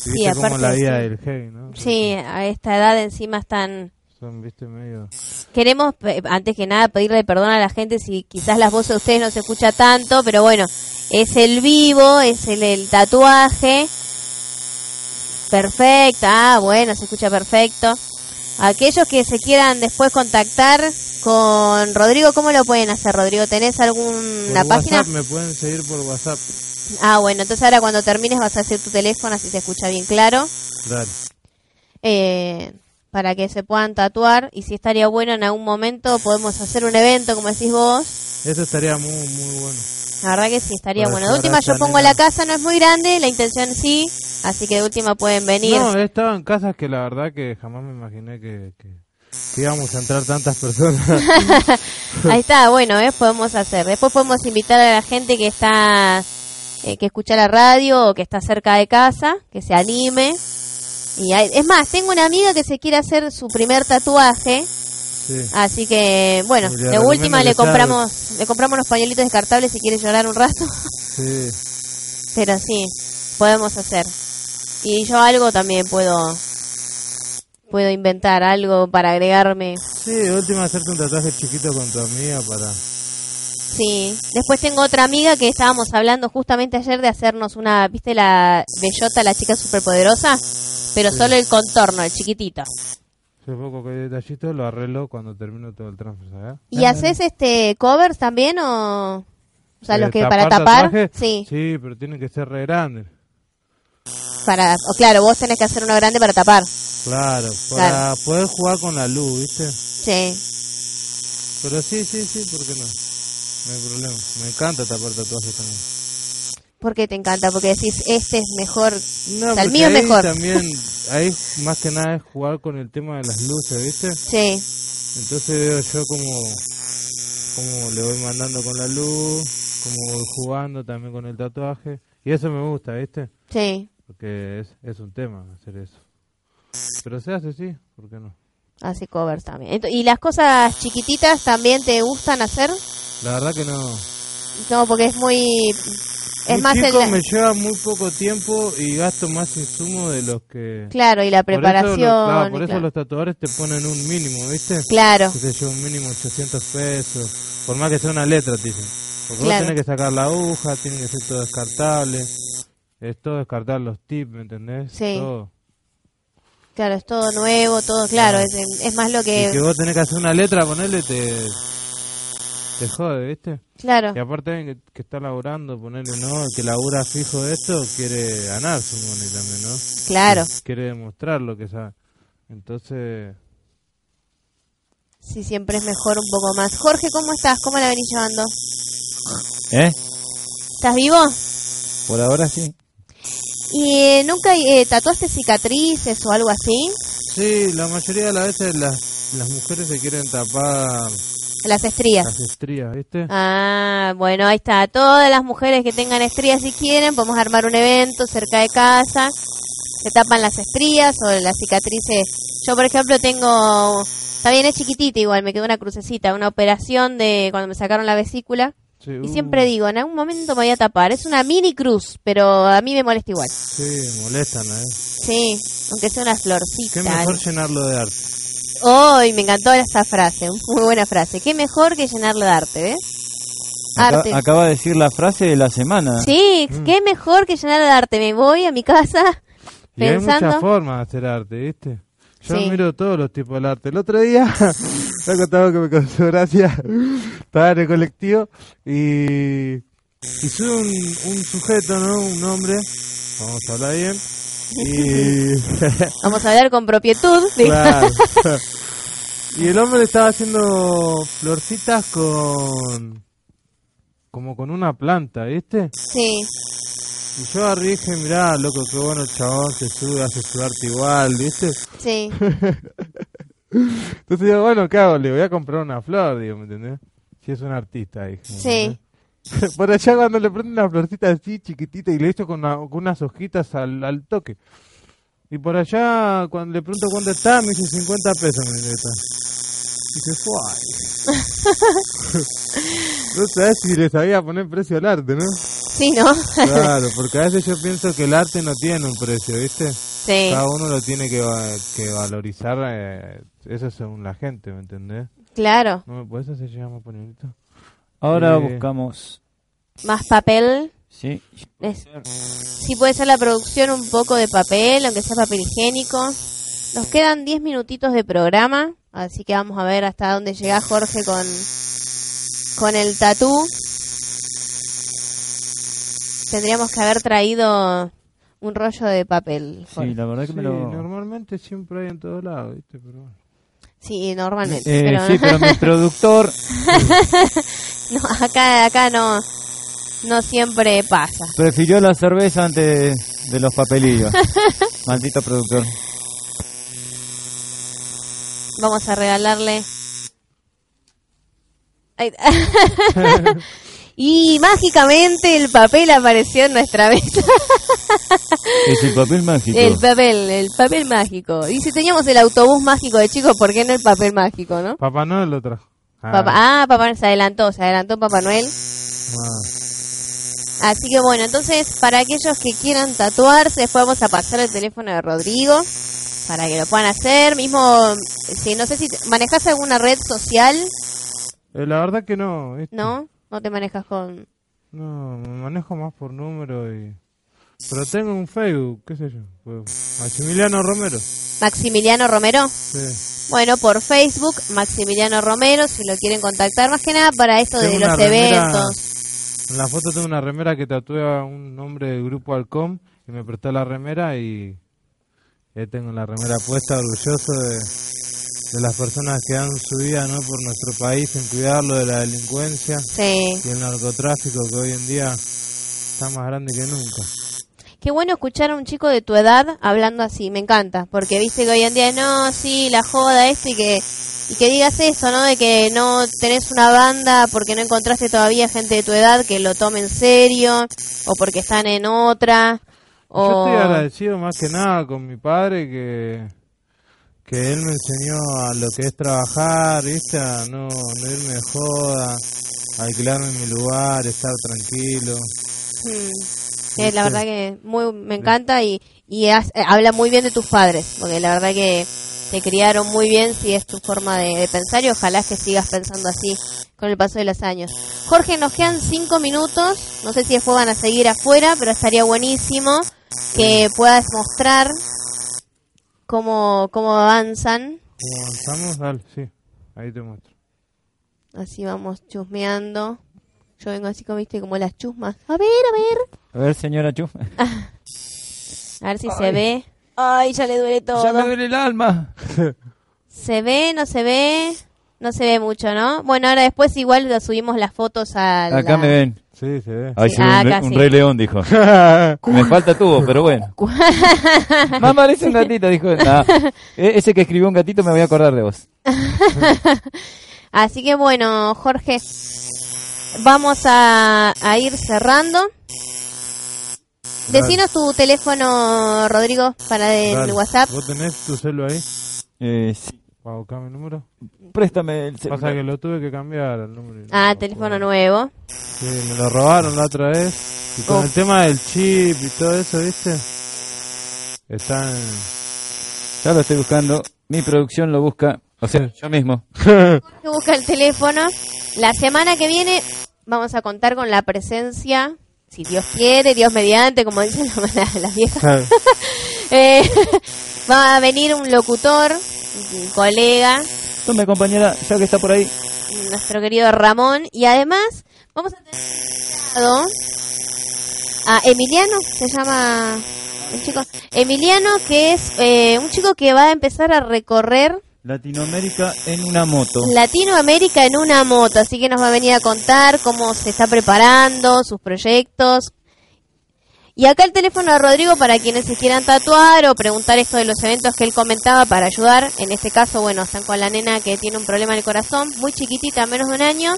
¿Viste cómo
aparte
la vida
sí.
del heavy, ¿no?
Sí, a esta edad encima están...
Son, ¿viste? Medio...
Queremos, antes que nada, pedirle perdón a la gente si quizás las voces de ustedes no se escucha tanto, pero bueno, es el vivo, es el, el tatuaje. Perfecto, ah, bueno, se escucha perfecto. Aquellos que se quieran después contactar con Rodrigo, ¿cómo lo pueden hacer, Rodrigo? ¿Tenés
Por
alguna página?
WhatsApp, me pueden seguir por WhatsApp.
Ah, bueno, entonces ahora cuando termines vas a hacer tu teléfono, así se escucha bien claro.
Dale.
eh, para que se puedan tatuar y si estaría bueno en algún momento podemos hacer un evento como decís vos
Eso estaría muy, muy bueno.
la verdad que sí estaría
Para
bueno de última yo pongo la casa no es muy grande la intención sí así que de última pueden venir
No, en casas que la verdad que jamás me imaginé que, que, que íbamos a entrar tantas personas.
Ahí está, bueno, ¿eh? podemos hacer. Después podemos invitar a la gente que está, eh, que escucha la radio o que está cerca de casa, que se anime. Y hay- es más, tengo una amiga que se quiere hacer su primer tatuaje,
Sí.
así que, bueno, de última le compramos, le compramos unos pañuelitos descartables si quiere llorar un rato.
Sí.
Pero sí, podemos hacer. Y yo algo también puedo, puedo inventar, algo para agregarme.
Sí, de última hacerte un tatuaje chiquito con tu amiga para...
Sí. Después tengo otra amiga que estábamos hablando justamente ayer de hacernos una, ¿viste la bellota, la chica superpoderosa? Pero solo el contorno, el chiquitito.
Hace poco que detallito lo arreglo cuando termino todo el transfer.
¿Y haces este covers también o...? O sea,
Eh,
los que para tapar,
tatuajes,
sí,
Sí, pero tienen que ser re grandes.
Para, o claro, vos tenés que hacer uno grande para tapar.
Claro, para
Claro.
poder jugar con la luz, ¿viste?
Sí,
Pero sí, sí, sí, ¿por qué no? No hay problema. Me encanta tapar tatuajes también.
¿por qué te encanta? Porque decís, este es mejor,
No,
O sea, el mío es mejor.
también, ahí más que nada es jugar con el tema de las luces, ¿viste?
sí,
Entonces veo yo como, como le voy mandando con la luz, como voy jugando también con el tatuaje. Y eso me gusta, ¿viste?
sí,
Porque es, es un tema hacer eso. Pero se hace, sí, ¿por qué no?
así covers también. ¿Y las cosas chiquititas también te gustan hacer?
La verdad que no.
No, porque es muy... Es más el...
chico me lleva muy poco tiempo y gasto más insumos de los que...
Claro, y la
Por eso
preparación.
lo- claro, por eso
claro.
los tatuadores te ponen un mínimo, ¿viste?
Claro,
que se lleva un mínimo 800 pesos, por más que sea una letra, te dicen. Porque
Claro.
vos tenés que sacar la aguja, tiene que ser todo descartable, es todo descartar los tips, ¿me entendés?
Sí.
Todo.
claro, es todo nuevo, todo claro, es, es más lo
Y que
que...
vos tenés que hacer una letra, ponerle, te, te jode, ¿viste?
Claro,
Y aparte alguien que, que está laburando, ponerle, ¿no? El que labura fijo de esto, quiere ganar su money también, ¿no?
claro.
Quiere demostrar lo que sabe. Entonces,
Sí, siempre es mejor un poco más. Jorge, ¿cómo estás? ¿Cómo la venís llevando?
¿Eh?
¿Estás vivo?
Por ahora sí.
¿Y nunca eh, tatuaste cicatrices o algo así?
sí, la mayoría de las veces las, las mujeres se quieren tapar
Las estrías.
las estrías, ¿viste?
Ah, bueno, ahí está. Todas las mujeres que tengan estrías si quieren, podemos armar un evento cerca de casa. Se tapan las estrías o las cicatrices. Yo, por ejemplo, tengo... Está bien, es chiquitita igual, me quedó una crucecita, una operación de cuando me sacaron la vesícula. Y
uh,
siempre digo, en algún momento me voy a tapar. Es una mini cruz, pero a mí me molesta igual.
Sí, molestan, ¿eh?
Sí, aunque sea una florcita.
Qué mejor llenarlo de arte.
¡Ay! me encantó esa frase, muy buena frase. Qué mejor que llenarlo de arte, ¿ves?
Acá-
Arte.
acaba de decir la frase de la semana.
Sí, qué mejor que llenarlo de arte. Me voy a mi casa
Y hay muchas
pensando.
formas de hacer arte, ¿viste? Yo
Sí.
miro todos los tipos de arte. El otro día, me contaba que me causó gracia. Estaba en el colectivo y, y sube un, un sujeto, ¿no? Un hombre. Vamos a hablar bien. Y.
Vamos a hablar con propietud.
Claro. y el hombre estaba haciendo florcitas con. como con una planta, ¿viste?
Sí,
Y yo y dije, mirá, loco, qué bueno el chabón, se sube, hace su arte igual, ¿viste?
sí.
Entonces digo, bueno, ¿qué hago? Le voy a comprar una flor, digo, ¿me entendés? Si es un artista, dije. ¿me
Sí.
Por allá cuando le prende una florcita así chiquitita y le echo con, una- con unas hojitas al, al toque. Y por allá, cuando le pregunto cuánto está, me dice 50 pesos, me dice, está. Dice, "Fuay". no sabes si le sabía poner precio al arte, ¿no?
Sí, ¿no?
Claro, porque a veces yo pienso que el arte no tiene un precio, ¿viste?
sí,
Cada uno lo tiene que, va- que valorizar, eh, eso según la gente, ¿me entendés?
claro.
¿No me puedes hacer llegar más pañuelito?
Ahora
Eh.
buscamos.
Más papel.
Sí.
Es- Sí, puede ser la producción un poco de papel, aunque sea papel higiénico. Nos quedan 10 minutitos de programa, así que vamos a ver hasta dónde llega Jorge con, con el tatú. Tendríamos que haber traído un rollo de papel. Jorge.
Sí, la verdad que
Sí,
me lo.
normalmente siempre hay en todos lados, ¿viste? Pero bueno.
Sí, normalmente.
Eh,
pero
Sí, pero mi productor.
no, acá, acá no, no siempre pasa.
Prefirió la cerveza antes de los papelillos. Maldito productor.
Vamos a regalarle. Ahí- y mágicamente el papel apareció en nuestra mesa.
Es el papel mágico.
El papel, el papel mágico. Y si teníamos el autobús mágico de chicos, ¿por qué no el papel mágico, no?
Papá Noel lo trajo. Ah,
Papá, ah, Papá Noel se adelantó, se adelantó Papá Noel.
ah.
Así que bueno, entonces para aquellos que quieran tatuarse, después vamos a pasar el teléfono de Rodrigo para que lo puedan hacer. Mismo, si no sé si manejas alguna red social,
Eh, la verdad que no, ¿viste?
¿no? No te manejas con...
No, me manejo más por número y... Pero tengo un Facebook, qué sé yo. pues, Maximiliano Romero.
Maximiliano Romero.
Sí.
Bueno, por Facebook, Maximiliano Romero, si lo quieren contactar más que nada para esto de los
remera-
eventos.
En la foto tengo una remera que tatúa un nombre del grupo Alcom y me prestó la remera y ya tengo la remera puesta, orgulloso de, de las personas que dan su vida ¿no? por nuestro país en cuidarlo de la delincuencia
Sí.
y el narcotráfico que hoy en día está más grande que nunca.
Qué bueno escuchar a un chico de tu edad hablando así, me encanta, porque viste que hoy en día no, sí, la joda esto y que y que digas eso, ¿no? De que no tenés una banda porque no encontraste todavía gente de tu edad que lo tome en serio o porque están en otra
Yo estoy agradecido más que nada con mi padre que, que él me enseñó a lo que es trabajar, ¿viste? A no, no irme de joda, alquilarme mi lugar, estar tranquilo.
Mm. Eh, la verdad que muy me encanta y, y has- eh, habla muy bien de tus padres, porque la verdad que te criaron muy bien si es tu forma de, de pensar y ojalá que sigas pensando así con el paso de los años. Jorge, nos quedan cinco minutos, no sé si después van a seguir afuera, pero estaría buenísimo que puedas mostrar cómo, cómo avanzan,
¿Cómo avanzamos? Dale, sí, ahí te muestro.
así vamos chusmeando. Yo vengo así como viste como las chusmas. A ver, a ver.
A ver, señora Chuf.
A ver si se ve. Ay, ya le duele todo.
Ya me duele el alma.
¿Se ve? ¿No se ve? No se ve mucho, ¿no? Bueno, ahora después igual subimos las fotos a la...
Acá me ven.
Sí, se ve.
Ay,
Sí,
sí, un,
acá
un rey león, dijo. Me falta tubo, pero bueno. Mamá, parece un gatito, dijo. Nah, e- ese que escribió un gatito me voy a acordar de vos.
Así que bueno, Jorge, vamos a, a ir cerrando. Decinos tu teléfono, Rodrigo, para el
Dale.
WhatsApp.
¿Vos tenés tu celu ahí?
Eh, sí.
¿Para buscar mi número?
Préstame el
Pasa
celular.
que lo tuve que cambiar el número. no
Ah, teléfono nuevo.
Sí, me lo robaron la otra vez. Y con
Oh.
el tema del chip y todo eso, ¿viste? Están...
Ya lo estoy buscando. Mi producción lo busca. O sea, yo mismo.
Jorge busca el teléfono. La semana que viene vamos a contar con la presencia, si Dios quiere, Dios mediante, como dicen las, viejas. Eh, va a venir un locutor, colega,
Tome, compañera, ya que está por ahí.
nuestro querido Ramón, y además vamos a tener invitado a Emiliano, se llama el chico, Emiliano, que es eh, un chico que va a empezar a recorrer
Latinoamérica en una moto.
Latinoamérica en una moto, así que nos va a venir a contar cómo se está preparando, sus proyectos. Y acá el teléfono de Rodrigo para quienes se quieran tatuar o preguntar esto de los eventos que él comentaba para ayudar. En este caso, bueno, están con la nena que tiene un problema en el corazón, muy chiquitita, menos de un año.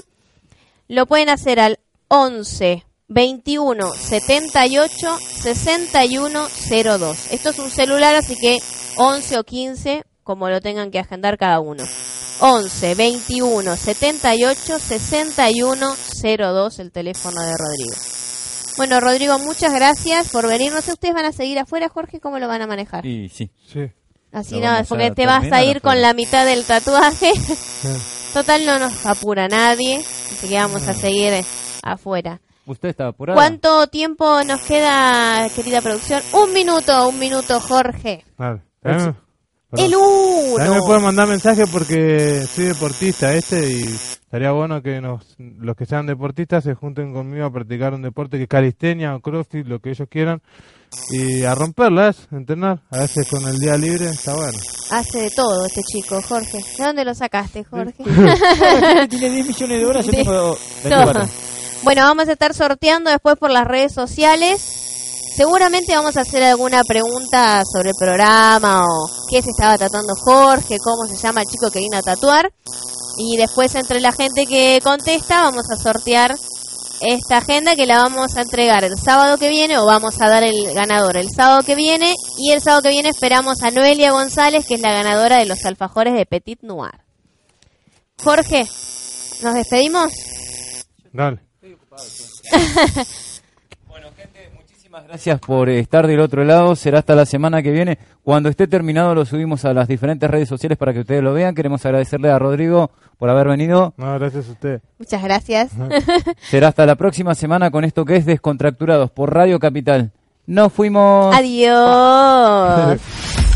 Lo pueden hacer al 11 21 78 61 02. Esto es un celular, así que 11 o 15, como lo tengan que agendar cada uno. 11 21 78 61 02, el teléfono de Rodrigo. Bueno, Rodrigo, muchas gracias por venir. No sé, ¿ustedes van a seguir afuera, Jorge? ¿Cómo lo van a manejar?
Y sí.
Sí.
Así
Lo
no, porque te vas a ir con la mitad del tatuaje.
sí.
Total, no nos apura nadie. Así que vamos a seguir eh, afuera.
¿Usted está apurado?
¿Cuánto tiempo nos queda, querida producción? Un minuto, un minuto, Jorge.
Dale. También,
El
perdón. También me pueden
uno.
mandar mensaje porque soy deportista este y estaría bueno que nos, los que sean deportistas se junten conmigo a practicar un deporte que es calistenia o crossfit, lo que ellos quieran. Y a romperlas, entrenar. A veces con el día libre está bueno.
Hace de todo este chico, Jorge. ¿De dónde lo sacaste, Jorge?
Tiene 10 millones de horas, yo
Sí.
tengo
Todo.
24.
Bueno, vamos a estar sorteando después por las redes sociales. Seguramente vamos a hacer alguna pregunta sobre el programa o qué se estaba tatuando Jorge, cómo se llama el chico que vino a tatuar. Y después entre la gente que contesta vamos a sortear esta agenda que la vamos a entregar el sábado que viene o vamos a dar el ganador el sábado que viene. Y el sábado que viene esperamos a Noelia González que es la ganadora de los alfajores de Petit Noir. Jorge, ¿nos despedimos?
Dale.
Bueno, gente, muchísimas gracias por estar del otro lado. Será hasta la semana que viene. Cuando esté terminado lo subimos a las diferentes redes sociales para que ustedes lo vean. Queremos agradecerle a Rodrigo por haber venido.
No, gracias a usted.
Muchas gracias.
Será hasta la próxima semana con esto que es Descontracturados por Radio Capital. Nos fuimos.
Adiós.